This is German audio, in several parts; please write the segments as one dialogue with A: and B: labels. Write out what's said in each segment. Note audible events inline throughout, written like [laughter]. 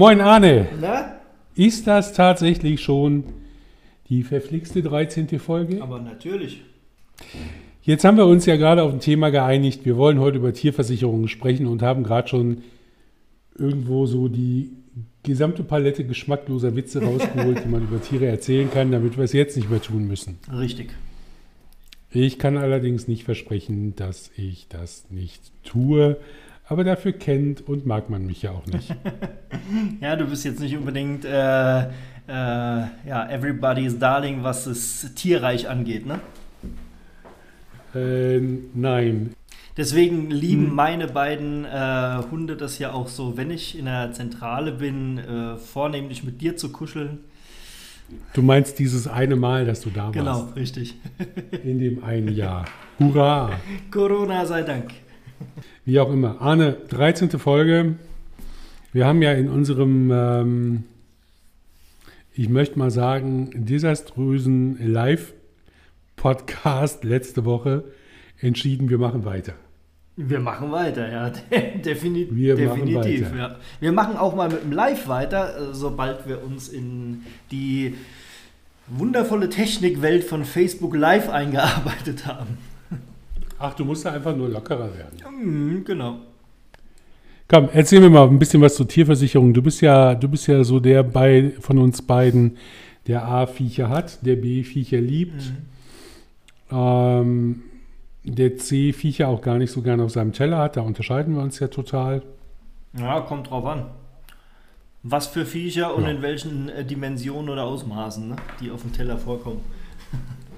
A: Moin Arne,
B: Na?
A: ist das tatsächlich schon die verflixte 13. Folge?
B: Aber natürlich.
A: Jetzt haben wir uns ja gerade auf ein Thema geeinigt. Wir wollen heute über Tierversicherungen sprechen und haben gerade schon irgendwo so die gesamte Palette geschmackloser Witze [laughs] rausgeholt, die man über Tiere erzählen kann, damit wir es jetzt nicht mehr tun müssen.
B: Richtig.
A: Ich kann allerdings nicht versprechen, dass ich das nicht tue. Aber dafür kennt und mag man mich ja auch nicht. [laughs]
B: Ja, du bist jetzt nicht unbedingt äh, äh, ja, everybody's darling, was das Tierreich angeht, ne?
A: äh, nein.
B: Deswegen lieben
A: Hm.
B: meine beiden äh, Hunde das ja auch so, wenn ich in der Zentrale bin, äh, vornehmlich mit dir zu kuscheln.
A: Du meinst dieses eine Mal, dass du da warst.
B: Genau, richtig.
A: In dem einen Jahr. Hurra!
B: Corona sei Dank.
A: Wie auch immer. Arne, 13. Folge. Wir haben ja in unserem, ähm, ich möchte mal sagen, desaströsen Live-Podcast letzte Woche entschieden, wir machen weiter.
B: Wir machen weiter, ja, [laughs] definitiv.
A: Wir machen
B: definitiv
A: weiter.
B: Ja. Wir machen auch mal mit dem Live weiter, äh, sobald wir uns in die wundervolle Technikwelt von Facebook Live [laughs] eingearbeitet haben.
A: Ach, du musst da einfach nur lockerer werden.
B: Mhm, genau.
A: Komm, erzähl mir mal ein bisschen was zur Tierversicherung. Du bist ja, du bist ja so der bei, von uns beiden, der A Viecher hat, der B Viecher liebt. Ähm, der C Viecher auch gar nicht so gerne auf seinem Teller hat. Da unterscheiden wir uns ja total.
B: Ja, kommt drauf an. Was für Viecher und
A: Ja.
B: in welchen äh, Dimensionen oder Ausmaßen, ne, die auf dem Teller vorkommen. [laughs]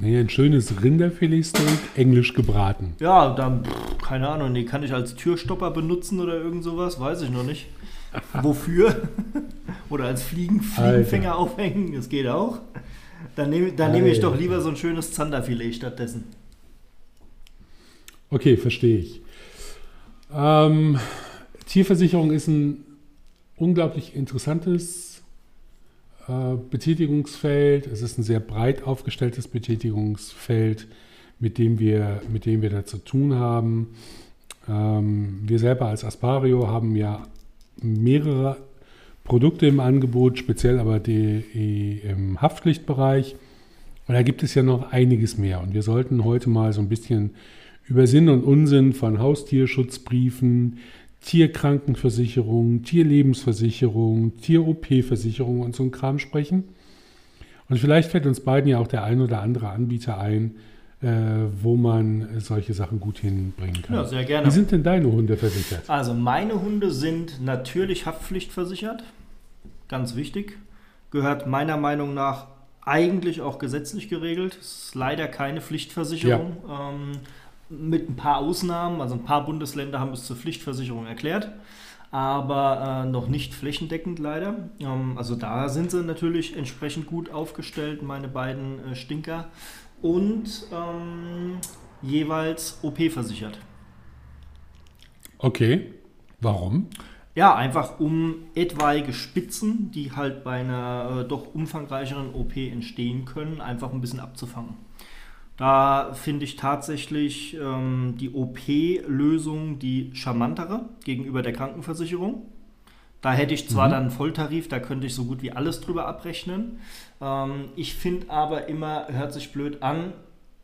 A: Nee, ein schönes Rinderfiletsteak, englisch gebraten.
B: Ja, dann, pff, keine Ahnung, die kann ich als Türstopper benutzen oder irgend sowas, weiß ich noch nicht. [laughs] Wofür? [laughs] oder als Fliegen, Fliegenfänger aufhängen, das geht auch. Dann nehme dann nehme ich doch
A: Alter.
B: lieber so ein schönes Zanderfilet stattdessen.
A: Okay, verstehe ich. Ähm, Tierversicherung ist ein unglaublich interessantes äh, Betätigungsfeld. Es ist ein sehr breit aufgestelltes Betätigungsfeld, mit dem wir, mit dem wir da zu tun haben. Ähm, wir selber als Aspario haben ja mehrere Produkte im Angebot, speziell aber die, im Haftpflichtbereich. Und da gibt es ja noch einiges mehr. Und wir sollten heute mal so ein bisschen über Sinn und Unsinn von Haustierschutzbriefen, Tierkrankenversicherung, Tierlebensversicherung, Tier-OP-Versicherung und so ein Kram sprechen. Und vielleicht fällt uns beiden ja auch der ein oder andere Anbieter ein, äh, wo man solche Sachen gut hinbringen kann.
B: Ja, sehr gerne.
A: Wie sind denn deine Hunde versichert?
B: Also meine Hunde sind natürlich haftpflichtversichert. Ganz wichtig. Gehört meiner Meinung nach eigentlich auch gesetzlich geregelt. Ist leider keine Pflichtversicherung. Ähm, mit ein paar Ausnahmen. Also ein paar Bundesländer haben es zur Pflichtversicherung erklärt. Aber äh, noch nicht flächendeckend leider. Ähm, also da sind sie natürlich entsprechend gut aufgestellt, meine beiden äh, Stinker. Und ähm, jeweils OP versichert.
A: Okay, warum?
B: Ja, einfach um etwaige Spitzen, die halt bei einer äh, doch umfangreicheren OP entstehen können, einfach ein bisschen abzufangen. Da finde ich tatsächlich ähm, die OP-Lösung die charmantere gegenüber der Krankenversicherung. Da hätte ich zwar
A: Mhm.
B: dann einen Volltarif, da könnte ich so gut wie alles drüber abrechnen. Ähm, ich finde aber immer, hört sich blöd an,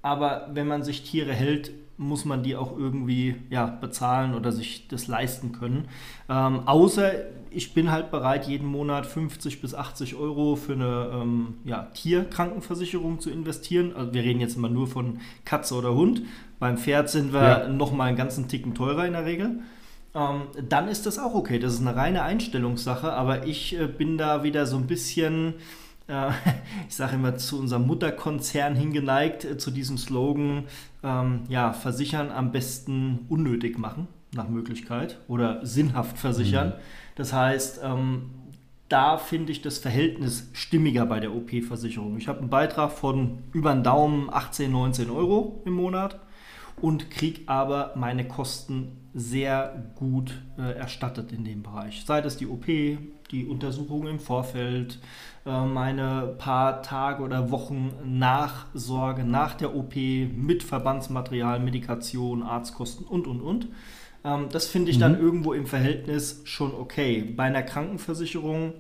B: aber wenn man sich Tiere hält, muss man die auch irgendwie ja, bezahlen oder sich das leisten können. Ähm, außer ich bin halt bereit, jeden Monat 50 bis 80 Euro für eine ähm, ja, Tierkrankenversicherung zu investieren. Also wir reden jetzt mal nur von Katze oder Hund. Beim Pferd sind wir
A: Ja.
B: noch mal einen ganzen Ticken teurer in der Regel. Ähm, dann ist das auch okay. Das ist eine reine Einstellungssache, aber ich äh, bin da wieder so ein bisschen, äh, [laughs] ich sage immer, zu unserem Mutterkonzern hingeneigt, äh, zu diesem Slogan, ähm, ja, versichern am besten unnötig machen, nach Möglichkeit, oder sinnhaft versichern. Das heißt, ähm, da finde ich das Verhältnis stimmiger bei der OP-Versicherung. Ich habe einen Beitrag von über den Daumen 18, 19 Euro im Monat und kriege aber meine Kosten sehr gut äh, erstattet in dem Bereich. Sei das die OP, die Untersuchung im Vorfeld, äh, meine paar Tage oder Wochen Nachsorge nach der OP mit Verbandsmaterial, Medikation, Arztkosten und, und, und. Ähm, das finde ich mhm. dann irgendwo im Verhältnis schon okay. Bei einer Krankenversicherung,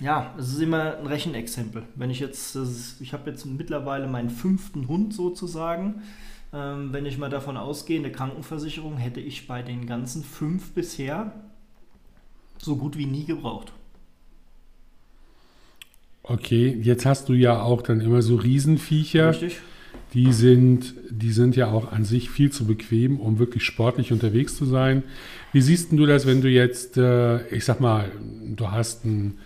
B: ja, es ist immer ein Rechenexempel. Wenn ich jetzt, ist, ich habe jetzt mittlerweile meinen fünften Hund sozusagen. Ähm, wenn ich mal davon ausgehe, eine Krankenversicherung hätte ich bei den ganzen fünf bisher so gut wie nie gebraucht.
A: Okay, jetzt hast du ja auch dann immer so Riesenviecher. Richtig. Die sind, die sind ja auch an sich viel zu bequem, um wirklich sportlich unterwegs zu sein. Wie siehst du das, wenn du jetzt, äh, ich sag mal, du hast einen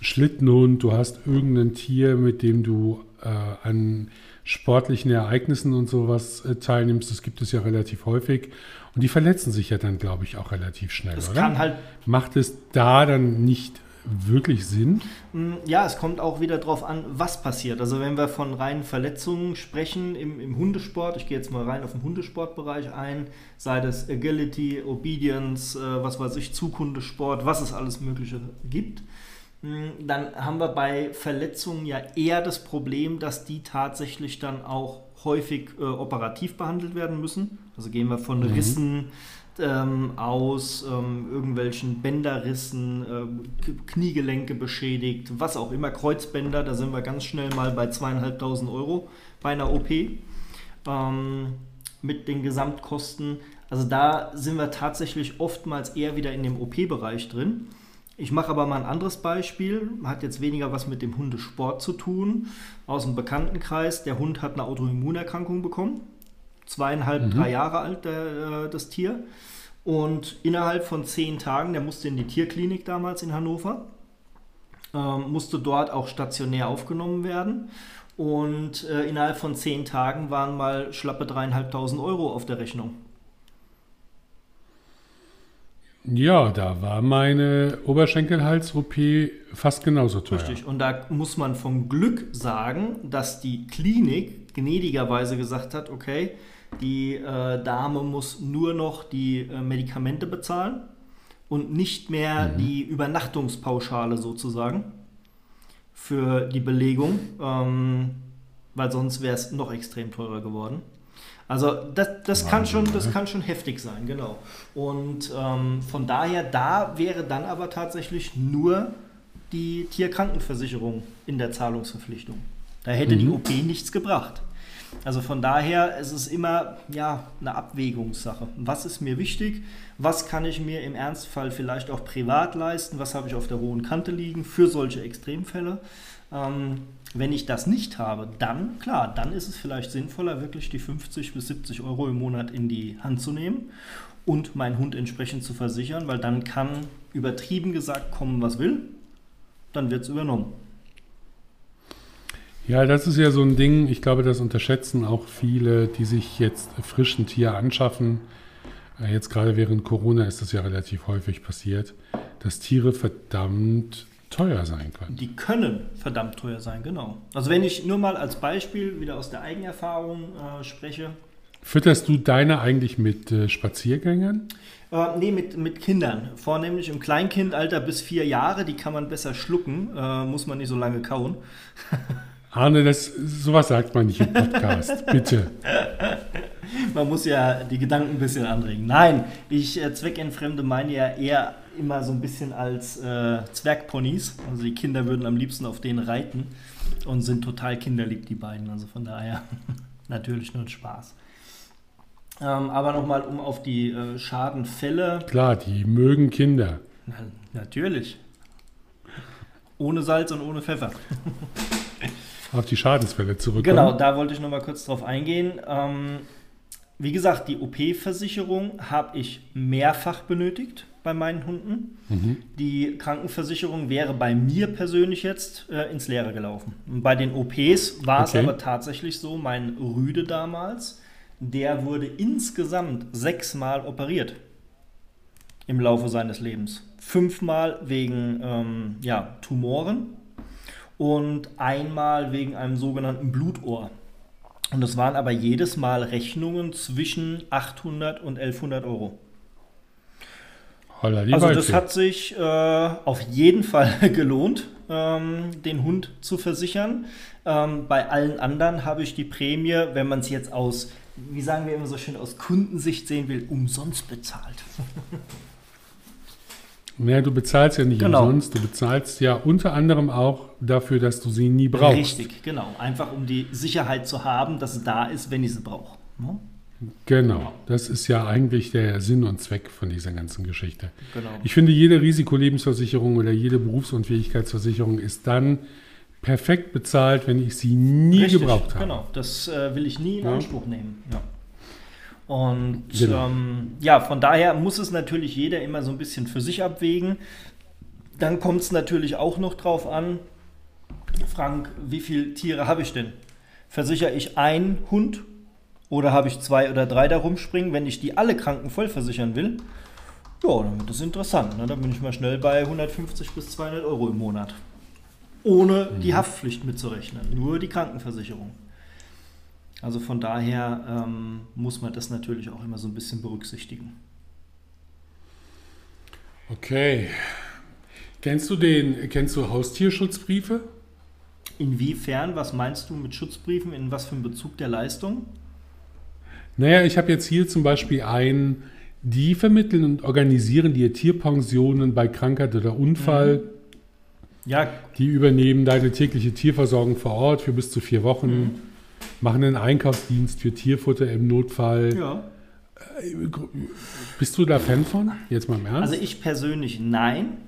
A: Schlittenhund, du hast irgendein Tier, mit dem du äh, an sportlichen Ereignissen und sowas äh, teilnimmst, das gibt es ja relativ häufig. Und die verletzen sich ja dann, glaube ich, auch relativ schnell, das oder? Kann halt Macht es da dann nicht wirklich Sinn?
B: Mm, ja, es kommt auch wieder darauf an, was passiert. Also wenn wir von reinen Verletzungen sprechen im, im Hundesport, ich gehe jetzt mal rein auf den Hundesportbereich ein, sei das Agility, Obedience, äh, was weiß ich, Zughundesport, was es alles Mögliche gibt, mm, dann haben wir bei Verletzungen ja eher das Problem, dass die tatsächlich dann auch häufig äh, operativ behandelt werden müssen. Also gehen wir von mhm. Rissen ähm, aus, ähm, irgendwelchen Bänderrissen, äh, Kniegelenke beschädigt, was auch immer, Kreuzbänder, da sind wir ganz schnell mal bei zweieinhalbtausend Euro bei einer OP ähm, mit den Gesamtkosten. Also da sind wir tatsächlich oftmals eher wieder in dem OP-Bereich drin. Ich mache aber mal ein anderes Beispiel, hat jetzt weniger was mit dem Hundesport zu tun. Aus dem Bekanntenkreis, der Hund hat eine Autoimmunerkrankung bekommen. Zweieinhalb, mhm. drei Jahre alt, der, äh, das Tier. Und innerhalb von zehn Tagen, der musste in die Tierklinik damals in Hannover, ähm, musste dort auch stationär aufgenommen werden. Und äh, innerhalb von zehn Tagen waren mal schlappe dreieinhalbtausend Euro auf der Rechnung.
A: Ja, da war meine Oberschenkelhals-OP fast genauso teuer.
B: Richtig, und da muss man vom Glück sagen, dass die Klinik gnädigerweise gesagt hat, okay, die äh, Dame muss nur noch die äh, Medikamente bezahlen und nicht mehr mhm. die Übernachtungspauschale sozusagen für die Belegung, ähm, weil sonst wäre es noch extrem teurer geworden. Also das, das, kann schon, das kann schon heftig sein, genau. Und ähm, von daher, da wäre dann aber tatsächlich nur die Tierkrankenversicherung in der Zahlungsverpflichtung. Da hätte mhm. die OP nichts gebracht. Also von daher ist es immer ja, eine Abwägungssache. Was ist mir wichtig? Was kann ich mir im Ernstfall vielleicht auch privat leisten? Was habe ich auf der hohen Kante liegen für solche Extremfälle? Ähm, wenn ich das nicht habe, dann, klar, dann ist es vielleicht sinnvoller, wirklich die 50 bis 70 Euro im Monat in die Hand zu nehmen und meinen Hund entsprechend zu versichern, weil dann kann übertrieben gesagt kommen, was will, dann wird es übernommen.
A: Ja, das ist ja so ein Ding, ich glaube, das unterschätzen auch viele, die sich jetzt frisch ein Tier anschaffen. Äh, jetzt gerade während Corona ist das ja relativ häufig passiert, dass Tiere verdammt teuer sein können.
B: Die können verdammt teuer sein, genau. Also wenn ich nur mal als Beispiel wieder aus der Eigenerfahrung äh, spreche.
A: Fütterst du deine eigentlich mit äh, Spaziergängern?
B: Äh, nee, mit, mit Kindern. Vornehmlich im Kleinkindalter bis vier Jahre. Die kann man besser schlucken, äh, muss man nicht so lange kauen. [laughs]
A: Arne, das, sowas sagt man nicht im Podcast, [laughs] bitte.
B: Man muss ja die Gedanken ein bisschen anregen. Nein, ich äh, zweckentfremde meine ja eher immer so ein bisschen als äh, Zwergponys. Also die Kinder würden am liebsten auf denen reiten und sind total kinderlieb, die beiden. Also von daher [laughs] natürlich nur ein Spaß. Ähm, aber nochmal, um auf die äh, Schadenfälle.
A: Klar, die mögen Kinder.
B: Na, natürlich. Ohne Salz und ohne Pfeffer. [laughs]
A: auf die Schadensfälle zurückkommen.
B: Genau, da wollte ich nochmal kurz drauf eingehen. Ähm, wie gesagt, die OP-Versicherung habe ich mehrfach benötigt bei meinen Hunden. Mhm. Die Krankenversicherung wäre bei mir persönlich jetzt äh, ins Leere gelaufen. Bei den OPs war okay. es aber tatsächlich so, mein Rüde damals, der wurde insgesamt sechsmal operiert im Laufe seines Lebens. Fünfmal wegen ähm, ja, Tumoren und einmal wegen einem sogenannten Blutohr. Und das waren aber jedes Mal Rechnungen zwischen 800 und 1100 Euro. Holla, also das hat sich äh, auf jeden Fall [laughs] gelohnt, ähm, den Hund zu versichern. Ähm, bei allen anderen habe ich die Prämie, wenn man es jetzt aus, wie sagen wir immer so schön, aus Kundensicht sehen will, umsonst bezahlt. [laughs]
A: Naja, du bezahlst ja nicht genau. umsonst, du bezahlst ja unter anderem auch dafür, dass du sie nie brauchst.
B: Richtig, genau. Einfach um die Sicherheit zu haben, dass sie da ist, wenn ich sie brauche. Ne?
A: Genau, das ist ja eigentlich der Sinn und Zweck von dieser ganzen Geschichte. Genau. Ich finde, jede Risikolebensversicherung oder jede Berufsunfähigkeitsversicherung ist dann perfekt bezahlt, wenn ich sie nie Richtig, gebraucht habe.
B: Genau, das äh, will ich nie in ja. Anspruch nehmen. Ja. Und genau. ähm, ja, von daher muss es natürlich jeder immer so ein bisschen für sich abwägen. Dann kommt es natürlich auch noch drauf an, Frank, wie viele Tiere habe ich denn? Versichere ich einen Hund oder habe ich zwei oder drei da rumspringen? Wenn ich die alle Kranken voll versichern will, ja, dann wird das interessant. Ne? Dann bin ich mal schnell bei 150 bis 200 Euro im Monat. Ohne mhm. die Haftpflicht mitzurechnen, nur die Krankenversicherung. Also von daher ähm, muss man das natürlich auch immer so ein bisschen berücksichtigen.
A: Okay. Kennst du den, kennst du Haustierschutzbriefe?
B: Inwiefern, was meinst du mit Schutzbriefen? In was für einem Bezug der Leistung?
A: Naja, ich habe jetzt hier zum Beispiel einen, die vermitteln und organisieren dir Tierpensionen bei Krankheit oder Unfall. Mhm. Ja. Die übernehmen deine tägliche Tierversorgung vor Ort für bis zu vier Wochen. Mhm machen einen Einkaufsdienst für Tierfutter im Notfall. Ja. Äh, bist du da Fan von? Jetzt mal im Ernst.
B: Also ich persönlich nein.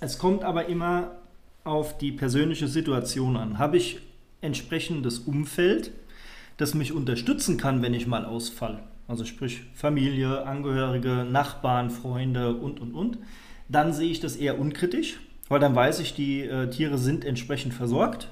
B: Es kommt aber immer auf die persönliche Situation an. Habe ich entsprechendes Umfeld, das mich unterstützen kann, wenn ich mal ausfall? Also sprich Familie, Angehörige, Nachbarn, Freunde und, und, und. Dann sehe ich das eher unkritisch, weil dann weiß ich, die äh, Tiere sind entsprechend versorgt.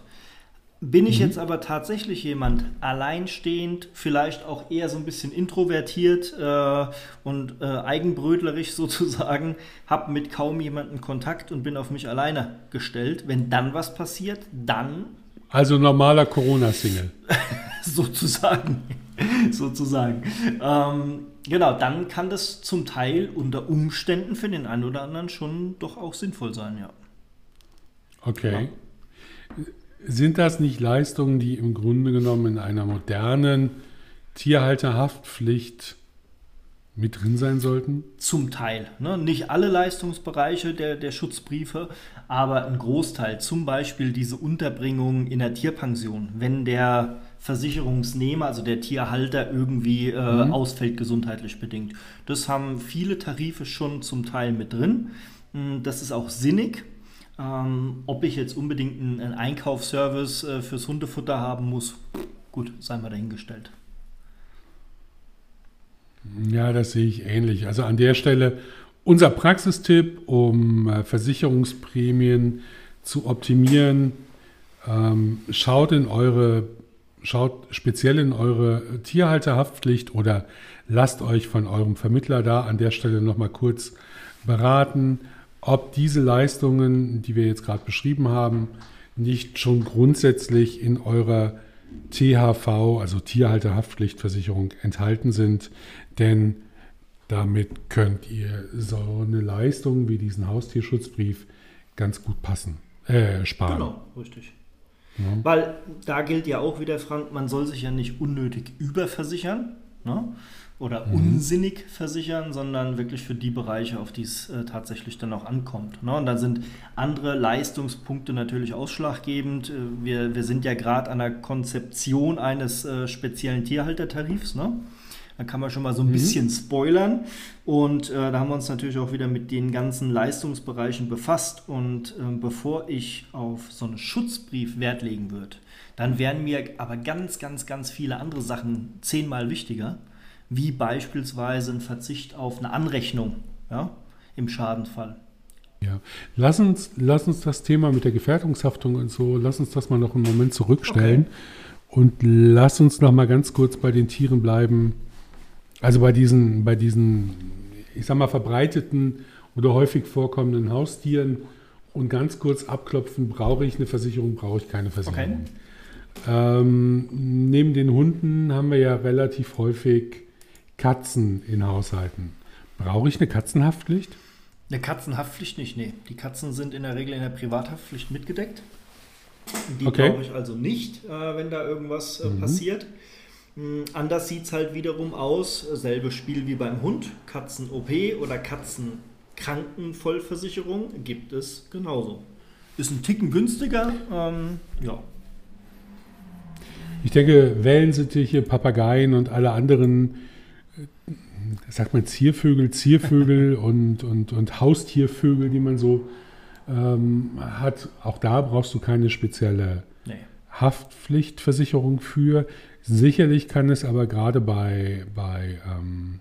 B: Bin ich mhm. jetzt aber tatsächlich jemand alleinstehend, vielleicht auch eher so ein bisschen introvertiert äh, und äh, eigenbrötlerisch [laughs] sozusagen, habe mit kaum jemandem Kontakt und bin auf mich alleine gestellt. Wenn dann was passiert, dann.
A: Also normaler Corona-Single. [laughs]
B: sozusagen. [laughs] sozusagen. Ähm, genau, dann kann das zum Teil unter Umständen für den einen oder anderen schon doch auch sinnvoll sein, ja.
A: Okay. Ja. Sind das nicht Leistungen, die im Grunde genommen in einer modernen Tierhalterhaftpflicht mit drin sein sollten?
B: Zum Teil. Ne? Nicht alle Leistungsbereiche der, der Schutzbriefe, aber ein Großteil. Zum Beispiel diese Unterbringung in der Tierpension. Wenn der Versicherungsnehmer, also der Tierhalter, irgendwie äh, mhm. ausfällt gesundheitlich bedingt. Das haben viele Tarife schon zum Teil mit drin. Hm, das ist auch sinnig. Ähm, ob ich jetzt unbedingt einen, Einkaufsservice äh, fürs Hundefutter haben muss, gut, sei mal dahingestellt.
A: Ja, das sehe ich ähnlich. Also an der Stelle unser Praxistipp, um äh, Versicherungsprämien zu optimieren, ähm, schaut in eure, schaut speziell in eure Tierhalterhaftpflicht oder lasst euch von eurem Vermittler da an der Stelle nochmal kurz beraten ob diese Leistungen, die wir jetzt gerade beschrieben haben, nicht schon grundsätzlich in eurer THV, also Tierhalterhaftpflichtversicherung, enthalten sind. Denn damit könnt ihr so eine Leistung wie diesen Haustierschutzbrief ganz gut passen, äh, sparen. Genau, richtig.
B: Ja. Weil da gilt ja auch wieder, Frank, man soll sich ja nicht unnötig überversichern. Ne? Oder mhm. unsinnig versichern, sondern wirklich für die Bereiche, auf die es äh, tatsächlich dann auch ankommt. Ne? Und da sind andere Leistungspunkte natürlich ausschlaggebend. Äh, wir, wir sind ja gerade an der Konzeption eines äh, speziellen Tierhaltertarifs. Ne? Da kann man schon mal so ein mhm. bisschen spoilern. Und äh, da haben wir uns natürlich auch wieder mit den ganzen Leistungsbereichen befasst. Und äh, bevor ich auf so einen Schutzbrief Wert legen würde, dann wären mir aber ganz, ganz, ganz viele andere Sachen zehnmal wichtiger wie beispielsweise ein Verzicht auf eine Anrechnung ja, im Schadenfall.
A: Ja, lass uns, lass uns das Thema mit der Gefährdungshaftung und so, lass uns das mal noch einen Moment zurückstellen okay. und lass uns noch mal ganz kurz bei den Tieren bleiben. Also bei diesen, bei diesen, ich sag mal, verbreiteten oder häufig vorkommenden Haustieren und ganz kurz abklopfen, brauche ich eine Versicherung, brauche ich keine Versicherung. Okay. Ähm, neben den Hunden haben wir ja relativ häufig Katzen in Haushalten. Brauche ich eine Katzenhaftpflicht?
B: Eine Katzenhaftpflicht nicht, nee. Die Katzen sind in der Regel in der Privathaftpflicht mitgedeckt. Die
A: Okay.
B: brauche ich also nicht, äh, wenn da irgendwas äh,
A: Mhm.
B: passiert. Mm, Anders sieht es halt wiederum aus. Selbe Spiel wie beim Hund. Katzen-OP oder Katzenkrankenvollversicherung gibt es genauso. Ist ein Ticken günstiger. Ähm, ja.
A: Ich denke, Wellensittiche, Papageien und alle anderen, sagt man Ziervögel, Ziervögel [laughs] und, und, und Haustiervögel, die man so ähm, hat, auch da brauchst du keine spezielle
B: Nee.
A: Haftpflichtversicherung für. Sicherlich kann es aber gerade bei, bei ähm,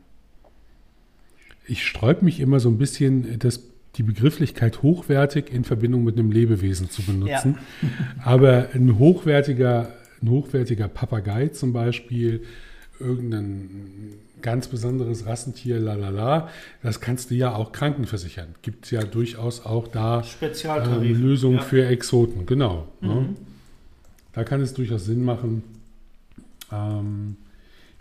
A: ich sträub mich immer so ein bisschen, das, die Begrifflichkeit hochwertig in Verbindung mit einem Lebewesen zu benutzen. [laughs] Aber ein hochwertiger, ein hochwertiger Papagei zum Beispiel, irgendein ganz besonderes Rassentier, lalala, das kannst du ja auch krankenversichern. Gibt es ja durchaus auch da ähm. Lösungen
B: Ja.
A: für Exoten, genau. Ne?
B: Mhm.
A: Da kann es durchaus Sinn machen. Ähm,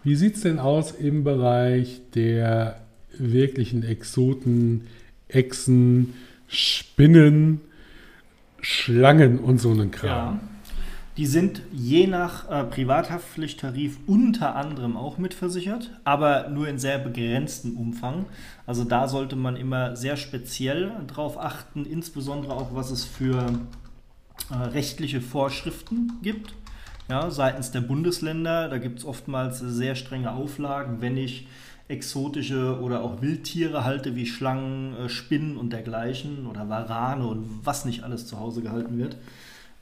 A: wie sieht es denn aus im Bereich der wirklichen Exoten, Echsen, Spinnen, Schlangen und so einen Kram?
B: Ja. Die sind je nach äh, Privathaftpflichttarif unter anderem auch mitversichert, aber nur in sehr begrenztem Umfang. Also da sollte man immer sehr speziell drauf achten, insbesondere auch was es für äh, rechtliche Vorschriften gibt. Ja, seitens der Bundesländer, da gibt es oftmals sehr strenge Auflagen, wenn ich exotische oder auch Wildtiere halte, wie Schlangen, äh, Spinnen und dergleichen oder Warane und was nicht alles zu Hause gehalten wird.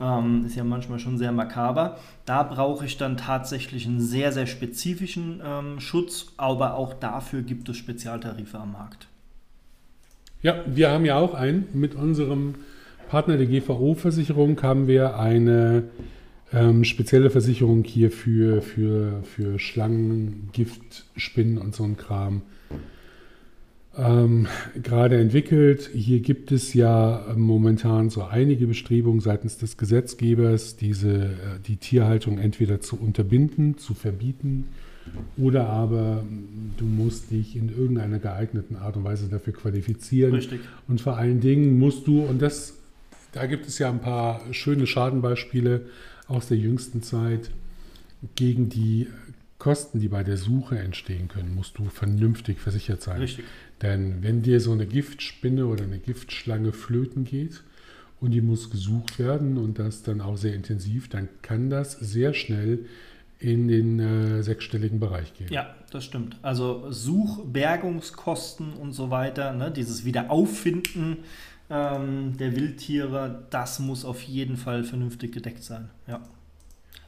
B: Ähm, ist ja manchmal schon sehr makaber. Da brauche ich dann tatsächlich einen sehr, sehr spezifischen ähm, Schutz, aber auch dafür gibt es Spezialtarife am Markt.
A: Ja, wir haben ja auch einen. Mit unserem Partner der GVO-Versicherung haben wir eine ähm, spezielle Versicherung hier für, für, für Schlangen, Gift, Spinnen und so ein Kram ähm, gerade entwickelt. Hier gibt es ja momentan so einige Bestrebungen seitens des Gesetzgebers, diese, äh, die Tierhaltung entweder zu unterbinden, zu verbieten oder aber mm, du musst dich in irgendeiner geeigneten Art und Weise dafür qualifizieren.
B: Richtig.
A: Und vor allen Dingen musst du, und das, da gibt es ja ein paar schöne Schadenbeispiele aus der jüngsten Zeit, gegen die Kosten, die bei der Suche entstehen können, musst du vernünftig versichert sein.
B: Richtig.
A: Denn wenn dir so eine Giftspinne oder eine Giftschlange flöten geht und die muss gesucht werden und das dann auch sehr intensiv, dann kann das sehr schnell in den äh, sechsstelligen Bereich gehen.
B: Ja, das stimmt. Also Such-, Bergungskosten und so weiter, ne, dieses Wiederauffinden ähm, der Wildtiere, das muss auf jeden Fall vernünftig gedeckt sein. Ja.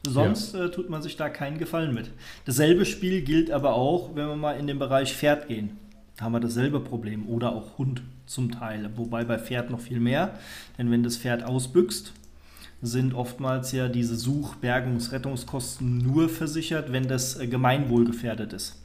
B: Sonst äh, tut man sich da keinen Gefallen mit. Dasselbe Spiel gilt aber auch, wenn wir mal in den Bereich Pferd gehen. Da haben wir dasselbe Problem. Oder auch Hund zum Teil. Wobei bei Pferd noch viel mehr. Denn wenn das Pferd ausbüchst, sind oftmals ja diese Such-, Bergungs-, Rettungskosten nur versichert, wenn das äh, gemeinwohlgefährdet ist.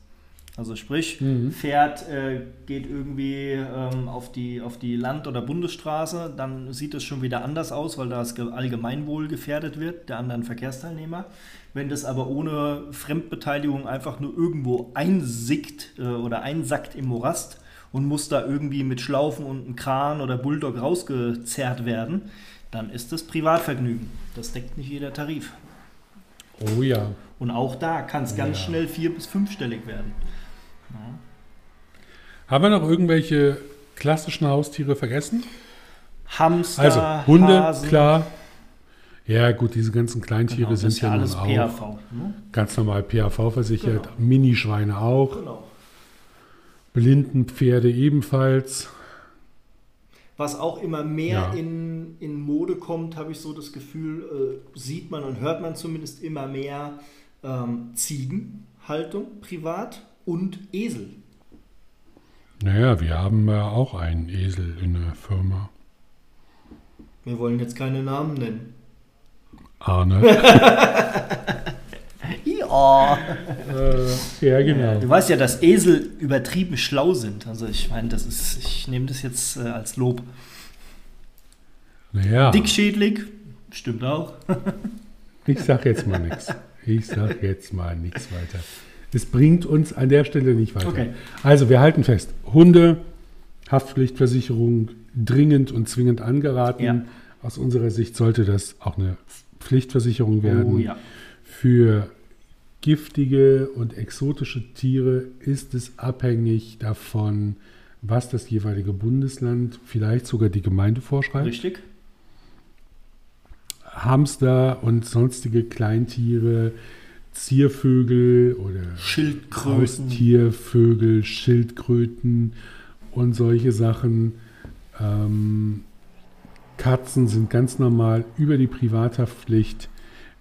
B: Also sprich,
A: Mhm.
B: Pferd äh, geht irgendwie ähm, auf, die, auf die Land- oder Bundesstraße, dann sieht es schon wieder anders aus, weil das Ge- Allgemeinwohl gefährdet wird, der anderen Verkehrsteilnehmer. Wenn das aber ohne Fremdbeteiligung einfach nur irgendwo einsickt äh, oder einsackt im Morast und muss da irgendwie mit Schlaufen und einem Kran oder Bulldog rausgezerrt werden, dann ist das Privatvergnügen. Das deckt nicht jeder Tarif.
A: Oh ja.
B: Und auch da kann es ganz
A: Ja.
B: schnell vier- bis fünfstellig werden.
A: Haben wir noch irgendwelche klassischen Haustiere vergessen?
B: Hamster,
A: Also Hunde,
B: Hasen,
A: klar. Ja, gut, diese ganzen Kleintiere
B: Genau,
A: sind
B: ja
A: ja,
B: alles
A: nun auch
B: PAV. Ne?
A: ganz normal PAV versichert.
B: Genau.
A: Minischweine auch.
B: Genau.
A: Blindenpferde ebenfalls.
B: Was auch immer mehr
A: Ja.
B: in, in Mode kommt, habe ich so das Gefühl, äh, sieht man und hört man zumindest immer mehr ähm, Ziegenhaltung privat und Esel.
A: Naja, wir haben ja auch einen Esel in der Firma.
B: Wir wollen jetzt keine Namen nennen.
A: Arne. [laughs]
B: Ja.
A: äh, ja, genau.
B: Du weißt ja, dass Esel übertrieben schlau sind. Also ich meine, das ist, ich nehme das jetzt äh, als Lob.
A: Naja,
B: Dickschädlig, stimmt auch. [laughs]
A: ich sag jetzt mal nichts. Ich sag jetzt mal nichts weiter. es bringt uns an der Stelle nicht weiter.
B: Okay.
A: Also wir halten fest, Hunde, Haftpflichtversicherung dringend und zwingend angeraten.
B: Ja.
A: Aus unserer Sicht sollte das auch eine Pflichtversicherung werden.
B: Oh ja.
A: Für giftige und exotische Tiere ist es abhängig davon, was das jeweilige Bundesland, vielleicht sogar die Gemeinde vorschreibt.
B: Richtig.
A: Hamster und sonstige Kleintiere, Ziervögel oder
B: Schildkröten.
A: Haustiervögel, Schildkröten und solche Sachen. Ähm, Katzen sind ganz normal über die Privathaftpflicht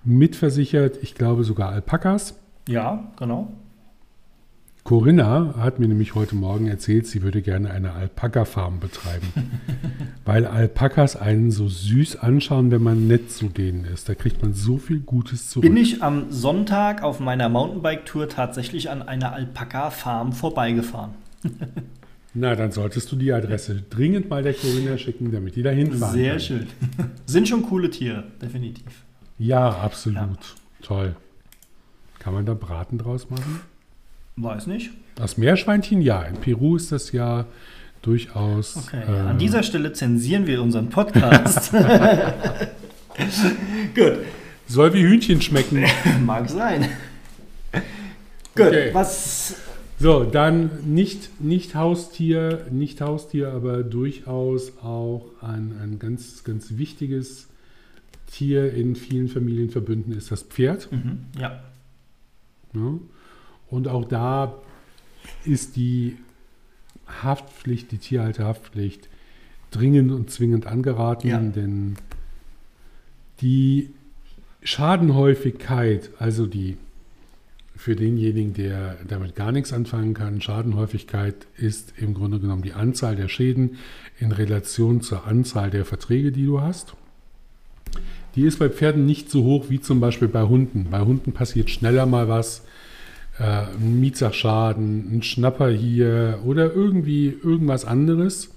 A: mitversichert. Ich glaube sogar Alpakas.
B: Ja, genau.
A: Corinna hat mir nämlich heute Morgen erzählt, sie würde gerne eine Alpaka-Farm betreiben. [laughs] weil Alpakas einen so süß anschauen, wenn man nett zu denen ist. Da kriegt man so viel Gutes zurück.
B: Bin ich am Sonntag auf meiner Mountainbike-Tour tatsächlich an einer Alpaka-Farm vorbeigefahren. [laughs]
A: Na, dann solltest du die Adresse dringend mal der Corinna schicken, damit die da hinfahren
B: Sehr
A: kann.
B: schön. [laughs] Sind schon coole Tiere, definitiv.
A: Ja, absolut.
B: Ja.
A: Toll. Kann man da Braten draus machen?
B: Weiß nicht.
A: Das Meerschweinchen, ja. In Peru ist das ja durchaus.
B: Okay.
A: äh,
B: An dieser Stelle zensieren wir unseren Podcast. [laughs] Gut.
A: soll wie Hühnchen schmecken. [laughs]
B: Mag sein. Gut,
A: Okay.
B: was.
A: So, dann nicht, nicht Haustier, nicht Haustier, aber durchaus auch ein, ein ganz, ganz wichtiges Tier in vielen Familienverbünden ist das Pferd.
B: Mhm, ja.
A: Ne? Und auch da ist die Haftpflicht, die Tierhalterhaftpflicht, dringend und zwingend angeraten,
B: Ja.
A: denn die Schadenhäufigkeit, also die für denjenigen, der damit gar nichts anfangen kann, Schadenhäufigkeit ist im Grunde genommen die Anzahl der Schäden in Relation zur Anzahl der Verträge, die du hast. Die ist bei Pferden nicht so hoch wie zum Beispiel bei Hunden. Bei Hunden passiert schneller mal was, äh, ein Mietsachschaden, ein Schnapper hier oder irgendwie irgendwas anderes.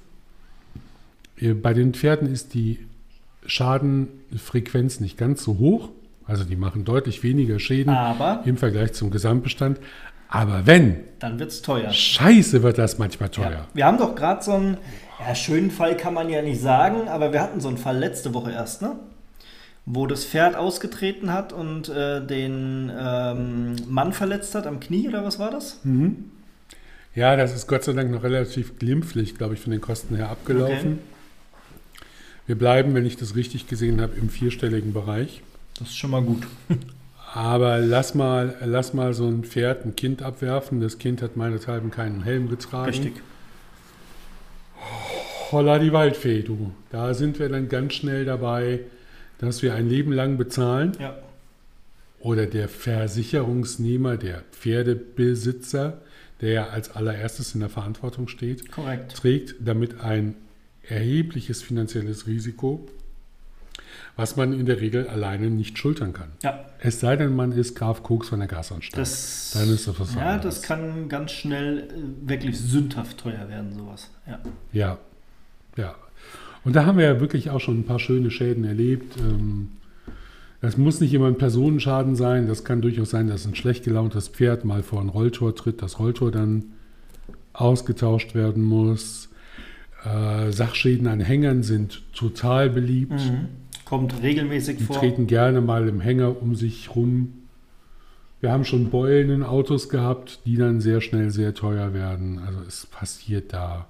A: Äh, Bei den Pferden ist die Schadenfrequenz nicht ganz so hoch. Also die machen deutlich weniger Schäden
B: Aber
A: im Vergleich zum Gesamtbestand. Aber wenn,
B: dann wird es teuer.
A: scheiße wird das manchmal teuer.
B: Ja. Wir haben doch gerade so einen ja, schönen Fall, kann man ja nicht sagen, aber wir hatten so einen Fall letzte Woche erst, ne? Wo das Pferd ausgetreten hat und äh, den ähm, Mann verletzt hat am Knie oder was war das?
A: Ja, das ist Gott sei Dank noch relativ glimpflich, glaube ich, von den Kosten her abgelaufen. Wir bleiben, wenn ich das richtig gesehen habe, im vierstelligen Bereich.
B: Das ist schon mal gut. [laughs]
A: Aber lass mal, lass mal so ein Pferd ein Kind abwerfen. Das Kind hat meinethalben keinen Helm getragen.
B: Richtig.
A: Holla die Waldfee, du. Da sind wir dann ganz schnell dabei, dass wir ein Leben lang bezahlen.
B: Ja.
A: Oder der Versicherungsnehmer, der Pferdebesitzer, der ja als allererstes in der Verantwortung steht,
B: Korrekt.
A: trägt damit ein erhebliches finanzielles Risiko, was man in der Regel alleine nicht schultern kann.
B: Ja.
A: Es sei denn, man ist Graf Koks von der Gasanstalt.
B: Das,
A: Dann ist das was
B: ja,
A: anderes.
B: das kann ganz schnell äh, wirklich sündhaft teuer werden, sowas. Ja.
A: Ja, ja. Und da haben wir ja wirklich auch schon ein paar schöne Schäden erlebt. Ähm, Das muss nicht immer ein Personenschaden sein. Das kann durchaus sein, dass ein schlecht gelauntes Pferd mal vor ein Rolltor tritt, das Rolltor dann ausgetauscht werden muss. Äh, Sachschäden an Hängern sind total beliebt.
B: Mhm. Kommt regelmäßig
A: Die
B: vor.
A: treten gerne mal im Hänger um sich rum. Wir haben schon Beulen in Autos gehabt, die dann sehr schnell sehr teuer werden. Also es passiert da.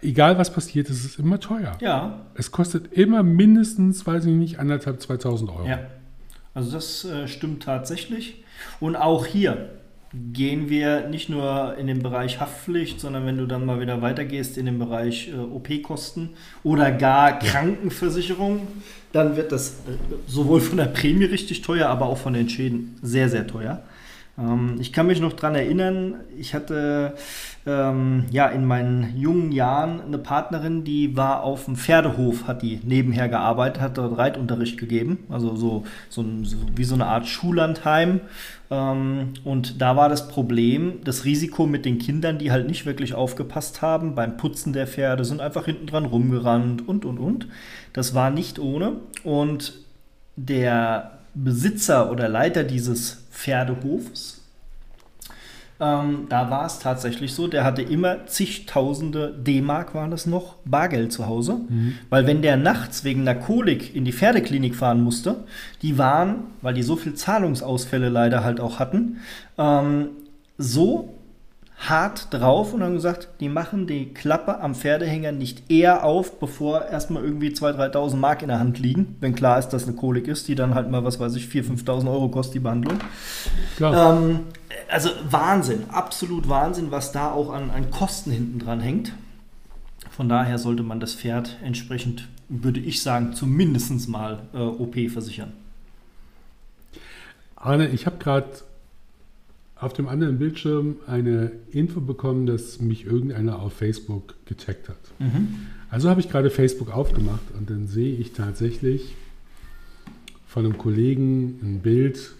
A: Egal was passiert, es ist immer teuer.
B: Ja,
A: Es kostet immer mindestens, weiß ich nicht, anderthalb, 2000 Euro.
B: ja. Also das äh, stimmt tatsächlich. Und auch hier gehen wir nicht nur in den Bereich Haftpflicht, sondern wenn du dann mal wieder weitergehst in den Bereich äh, OP-Kosten oder gar Krankenversicherung, dann wird das äh, sowohl von der Prämie richtig teuer, aber auch von den Schäden sehr, sehr teuer. Ähm, ich kann mich noch daran erinnern, ich hatte ähm, ja in meinen jungen Jahren eine Partnerin, die war auf dem Pferdehof, hat die nebenher gearbeitet, hat dort Reitunterricht gegeben, also so, so, so wie so eine Art Schullandheim. Ähm, und da war das Problem, das Risiko mit den Kindern, die halt nicht wirklich aufgepasst haben beim Putzen der Pferde, sind einfach hinten dran rumgerannt und und und. Das war nicht ohne. Und der Besitzer oder Leiter dieses Pferdehofs, ähm, da war es tatsächlich so, der hatte immer zigtausende D-Mark, waren das noch, Bargeld zu Hause. Mhm. Weil wenn der nachts wegen einer Kolik in die Pferdeklinik fahren musste, die waren, weil die so viel Zahlungsausfälle leider halt auch hatten, ähm, so hart drauf und haben gesagt, die machen die Klappe am Pferdehänger nicht eher auf, bevor erstmal irgendwie 2.000, 3.000 Mark in der Hand liegen, wenn klar ist, dass eine Kolik ist, die dann halt mal, was weiß ich, 4.000, 5.000 Euro kostet, die Behandlung. Ähm, also Wahnsinn, absolut Wahnsinn, was da auch an, an Kosten hinten dran hängt. Von daher sollte man das Pferd entsprechend, würde ich sagen, zumindest mal äh, OP versichern.
A: Arne, ich habe gerade auf dem anderen Bildschirm eine Info bekommen, dass mich irgendeiner auf Facebook gecheckt hat. Mhm. Also habe ich gerade Facebook aufgemacht und dann sehe ich tatsächlich von einem Kollegen ein Bild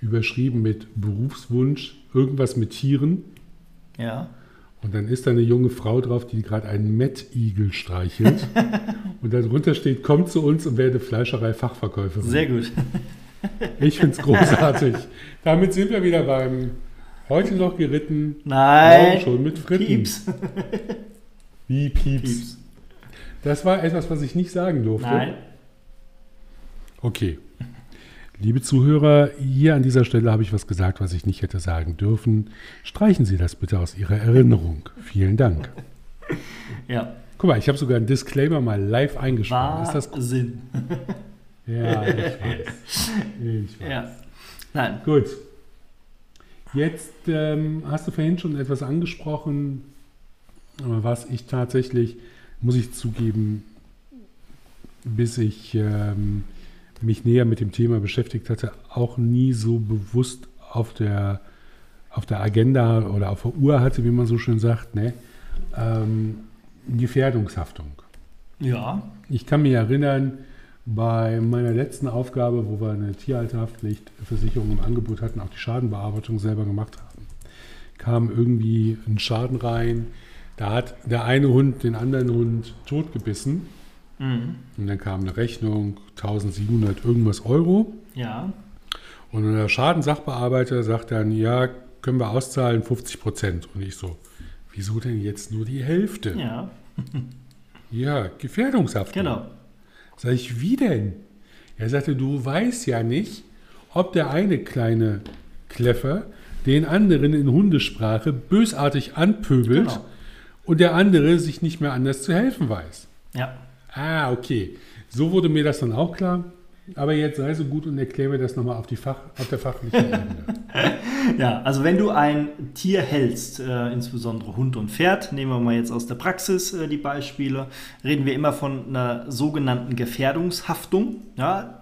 A: überschrieben mit Berufswunsch, irgendwas mit Tieren.
B: Ja.
A: Und dann ist da eine junge Frau drauf, die gerade einen Mettigel streichelt. [laughs] und darunter steht, komm zu uns und werde Fleischerei-Fachverkäuferin.
B: Sehr gut.
A: Ich finde es großartig. [laughs] Damit sind wir wieder beim heute noch geritten.
B: Nein.
A: Schon mit Fritten.
B: Pieps. [laughs]
A: Wie Pieps. Pieps. Das war etwas, was ich nicht sagen durfte.
B: Nein.
A: Okay. Liebe Zuhörer, hier an dieser Stelle habe ich was gesagt, was ich nicht hätte sagen dürfen. Streichen Sie das bitte aus Ihrer Erinnerung. Vielen Dank. [laughs]
B: Ja.
A: Guck mal, ich habe sogar einen Disclaimer mal live eingesprochen.
B: Ist das Sinn?
A: Ja, ich weiß. [laughs] Ich weiß.
B: Ja. Nein.
A: Gut. Jetzt ähm, hast du vorhin schon etwas angesprochen, was ich tatsächlich, muss ich zugeben, bis ich ähm, mich näher mit dem Thema beschäftigt hatte, auch nie so bewusst auf der, auf der Agenda oder auf der Uhr hatte, wie man so schön sagt, ne? Ähm, Gefährdungshaftung.
B: Ja.
A: Ich kann mich erinnern, bei meiner letzten Aufgabe, wo wir eine Tierhalterhaftpflichtversicherung im Angebot hatten, auch die Schadenbearbeitung selber gemacht haben, kam irgendwie ein Schaden rein. Da hat der eine Hund den anderen Hund totgebissen. Mhm. Und dann kam eine Rechnung, 1700 irgendwas Euro.
B: Ja.
A: Und der Schadensachbearbeiter sagt dann, ja, können wir auszahlen 50 Prozent. Und ich so, wieso denn jetzt nur die Hälfte?
B: Ja.
A: ja, Gefährdungshaftung.
B: Genau.
A: Sag ich, wie denn? Er sagte, du weißt ja nicht, ob der eine kleine Kleffer den anderen in Hundesprache bösartig anpöbelt genau. und der andere sich nicht mehr anders zu helfen weiß.
B: Ja.
A: Ah, okay. So wurde mir das dann auch klar. Aber jetzt sei so gut und erkläre mir das nochmal auf, Fach, auf der fachlichen Ebene. [laughs]
B: ja, also wenn du ein Tier hältst, äh, insbesondere Hund und Pferd, nehmen wir mal jetzt aus der Praxis äh, die Beispiele, reden wir immer von einer sogenannten Gefährdungshaftung. Ja?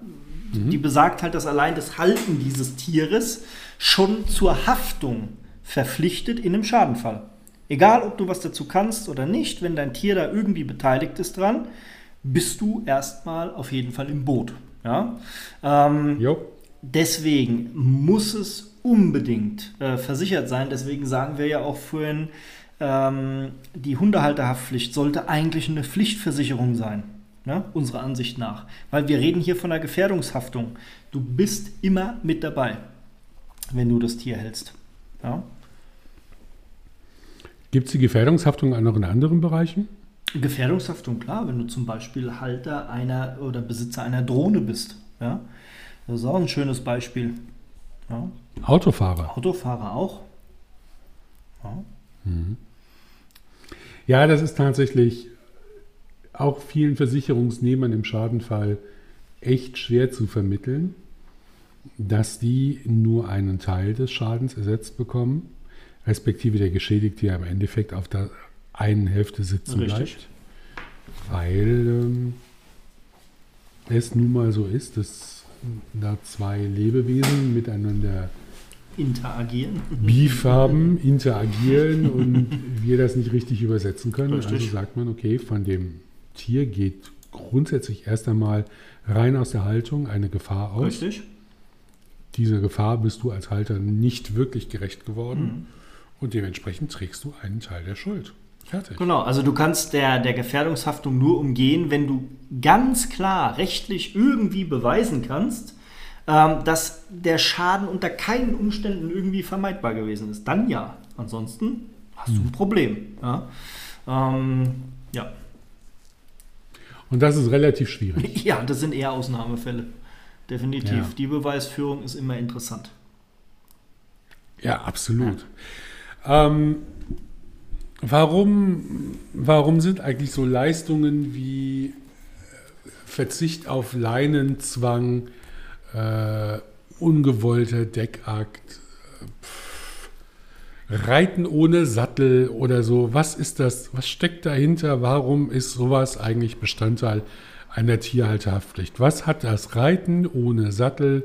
B: Mhm. Die besagt halt, dass allein das Halten dieses Tieres schon zur Haftung verpflichtet in einem Schadenfall. Egal, ob du was dazu kannst oder nicht, wenn dein Tier da irgendwie beteiligt ist dran, bist du erstmal auf jeden Fall im Boot. Ja? Ähm, deswegen muss es unbedingt äh, versichert sein. Deswegen sagen wir ja auch vorhin, ähm, die Hundehalterhaftpflicht sollte eigentlich eine Pflichtversicherung sein. Ne? Unserer Ansicht nach. Weil wir reden hier von einer Gefährdungshaftung. Du bist immer mit dabei, wenn du das Tier hältst. Ja?
A: Gibt es die Gefährdungshaftung auch noch in anderen Bereichen?
B: Gefährdungshaftung, klar, wenn du zum Beispiel Halter einer oder Besitzer einer Drohne bist. Ja? Das ist auch ein schönes Beispiel.
A: Ja? Autofahrer.
B: Autofahrer auch.
A: Ja. Mhm. ja, das ist tatsächlich auch vielen Versicherungsnehmern im Schadenfall echt schwer zu vermitteln, dass die nur einen Teil des Schadens ersetzt bekommen, respektive der Geschädigte ja im Endeffekt auf der einen Hälfte sitzen Richtig. bleibt. Weil ähm, es nun mal so ist, dass da zwei Lebewesen miteinander
B: interagieren.
A: Beef haben, [laughs] interagieren und wir das nicht richtig übersetzen können. Richtig. Also sagt man, okay, von dem Tier geht grundsätzlich erst einmal rein aus der Haltung eine Gefahr aus.
B: Richtig.
A: Dieser Gefahr bist du als Halter nicht wirklich gerecht geworden mhm. und dementsprechend trägst du einen Teil der Schuld.
B: Fertig. Genau, also du kannst der, der Gefährdungshaftung nur umgehen, wenn du ganz klar rechtlich irgendwie beweisen kannst, ähm, dass der Schaden unter keinen Umständen irgendwie vermeidbar gewesen ist. Dann ja. Ansonsten hast du ein Problem. Ja. Ähm, ja.
A: Und das ist relativ schwierig. [laughs]
B: Ja, das sind eher Ausnahmefälle. Definitiv.
A: Ja.
B: Die Beweisführung ist immer interessant.
A: Ja, absolut. Ähm, warum, warum sind eigentlich so Leistungen wie äh, Verzicht auf Leinenzwang, äh, ungewollter Deckakt, äh, pff, Reiten ohne Sattel oder so, was ist das? Was steckt dahinter? Warum ist sowas eigentlich Bestandteil einer Tierhalterhaftpflicht? Was hat das Reiten ohne Sattel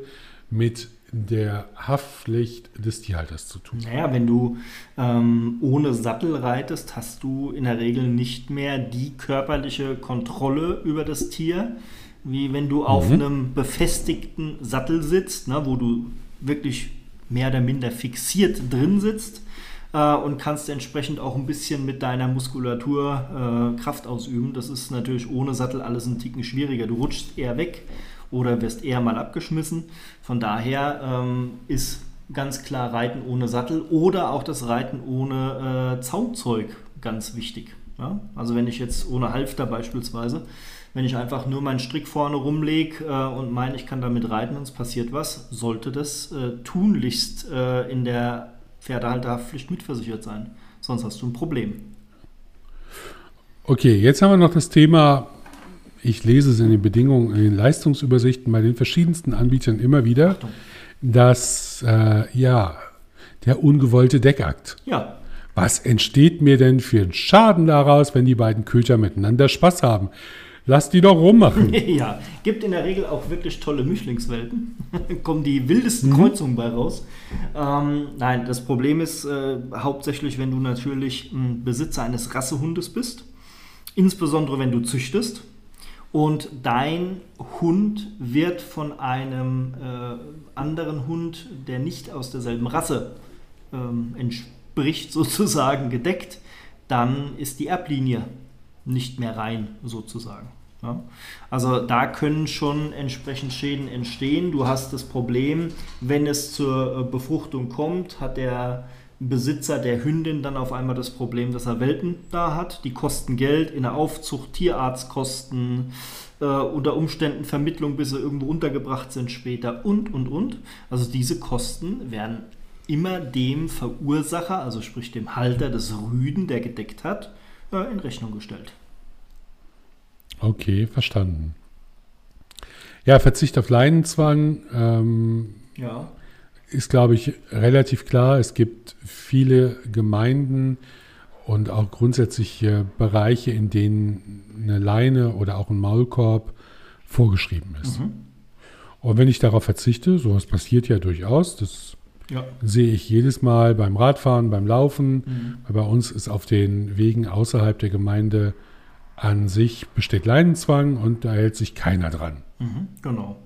A: mit der Haftpflicht des Tierhalters zu tun?
B: Naja, wenn du ähm, ohne Sattel reitest, hast du in der Regel nicht mehr die körperliche Kontrolle über das Tier, wie wenn du auf
A: Mhm.
B: einem befestigten Sattel sitzt, ne, wo du wirklich mehr oder minder fixiert drin sitzt äh, und kannst entsprechend auch ein bisschen mit deiner Muskulatur äh, Kraft ausüben. Das ist natürlich ohne Sattel alles ein Ticken schwieriger. Du rutschst eher weg oder wirst eher mal abgeschmissen. Von daher ähm, ist ganz klar Reiten ohne Sattel oder auch das Reiten ohne äh, Zaumzeug ganz wichtig. Ja? Also wenn ich jetzt ohne Halfter beispielsweise, wenn ich einfach nur meinen Strick vorne rumlege äh, und meine, ich kann damit reiten und es passiert was, sollte das äh, tunlichst äh, in der Pferdehalterhaftpflicht mitversichert sein. Sonst hast du ein Problem.
A: Okay, jetzt haben wir noch das Thema, ich lese es in den Bedingungen, in den Leistungsübersichten bei den verschiedensten Anbietern immer wieder,
B: Achtung.
A: dass, äh, ja, der ungewollte Deckakt.
B: Ja,
A: Was entsteht mir denn für einen Schaden daraus, wenn die beiden Köter miteinander Spaß haben? Lass die doch rummachen. [laughs]
B: ja, gibt in der Regel auch wirklich tolle Mischlingswelten. [laughs] Kommen die wildesten Kreuzungen bei raus. Ähm, nein, das Problem ist äh, hauptsächlich, wenn du natürlich ein Besitzer eines Rassehundes bist, insbesondere wenn du züchtest und dein Hund wird von einem äh, anderen Hund, der nicht aus derselben Rasse ähm, entspricht, [laughs] sozusagen gedeckt, dann ist die Erblinie nicht mehr rein, sozusagen. Ja? Also da können schon entsprechend Schäden entstehen. Du hast das Problem, wenn es zur äh, Befruchtung kommt, hat der Besitzer der Hündin dann auf einmal das Problem, dass er Welpen da hat. Die kosten Geld in der Aufzucht, Tierarztkosten, äh, unter Umständen Vermittlung, bis sie irgendwo untergebracht sind später und, und, und. Also diese Kosten werden immer dem Verursacher, also sprich dem Halter des Rüden, der gedeckt hat, äh, in Rechnung gestellt.
A: Okay, verstanden. Ja, Verzicht auf Leinenzwang ähm,
B: Ja.
A: Ist, glaube ich, relativ klar. Es gibt viele Gemeinden und auch grundsätzlich äh, Bereiche, in denen eine Leine oder auch ein Maulkorb vorgeschrieben ist.
B: Mhm.
A: Und wenn ich darauf verzichte, sowas passiert ja durchaus, das
B: Ja.
A: sehe ich jedes Mal beim Radfahren, beim Laufen.
B: Mhm.
A: Weil Bei uns ist auf den Wegen außerhalb der Gemeinde an sich besteht Leinenzwang und da hält sich keiner dran.
B: Mhm. Genau.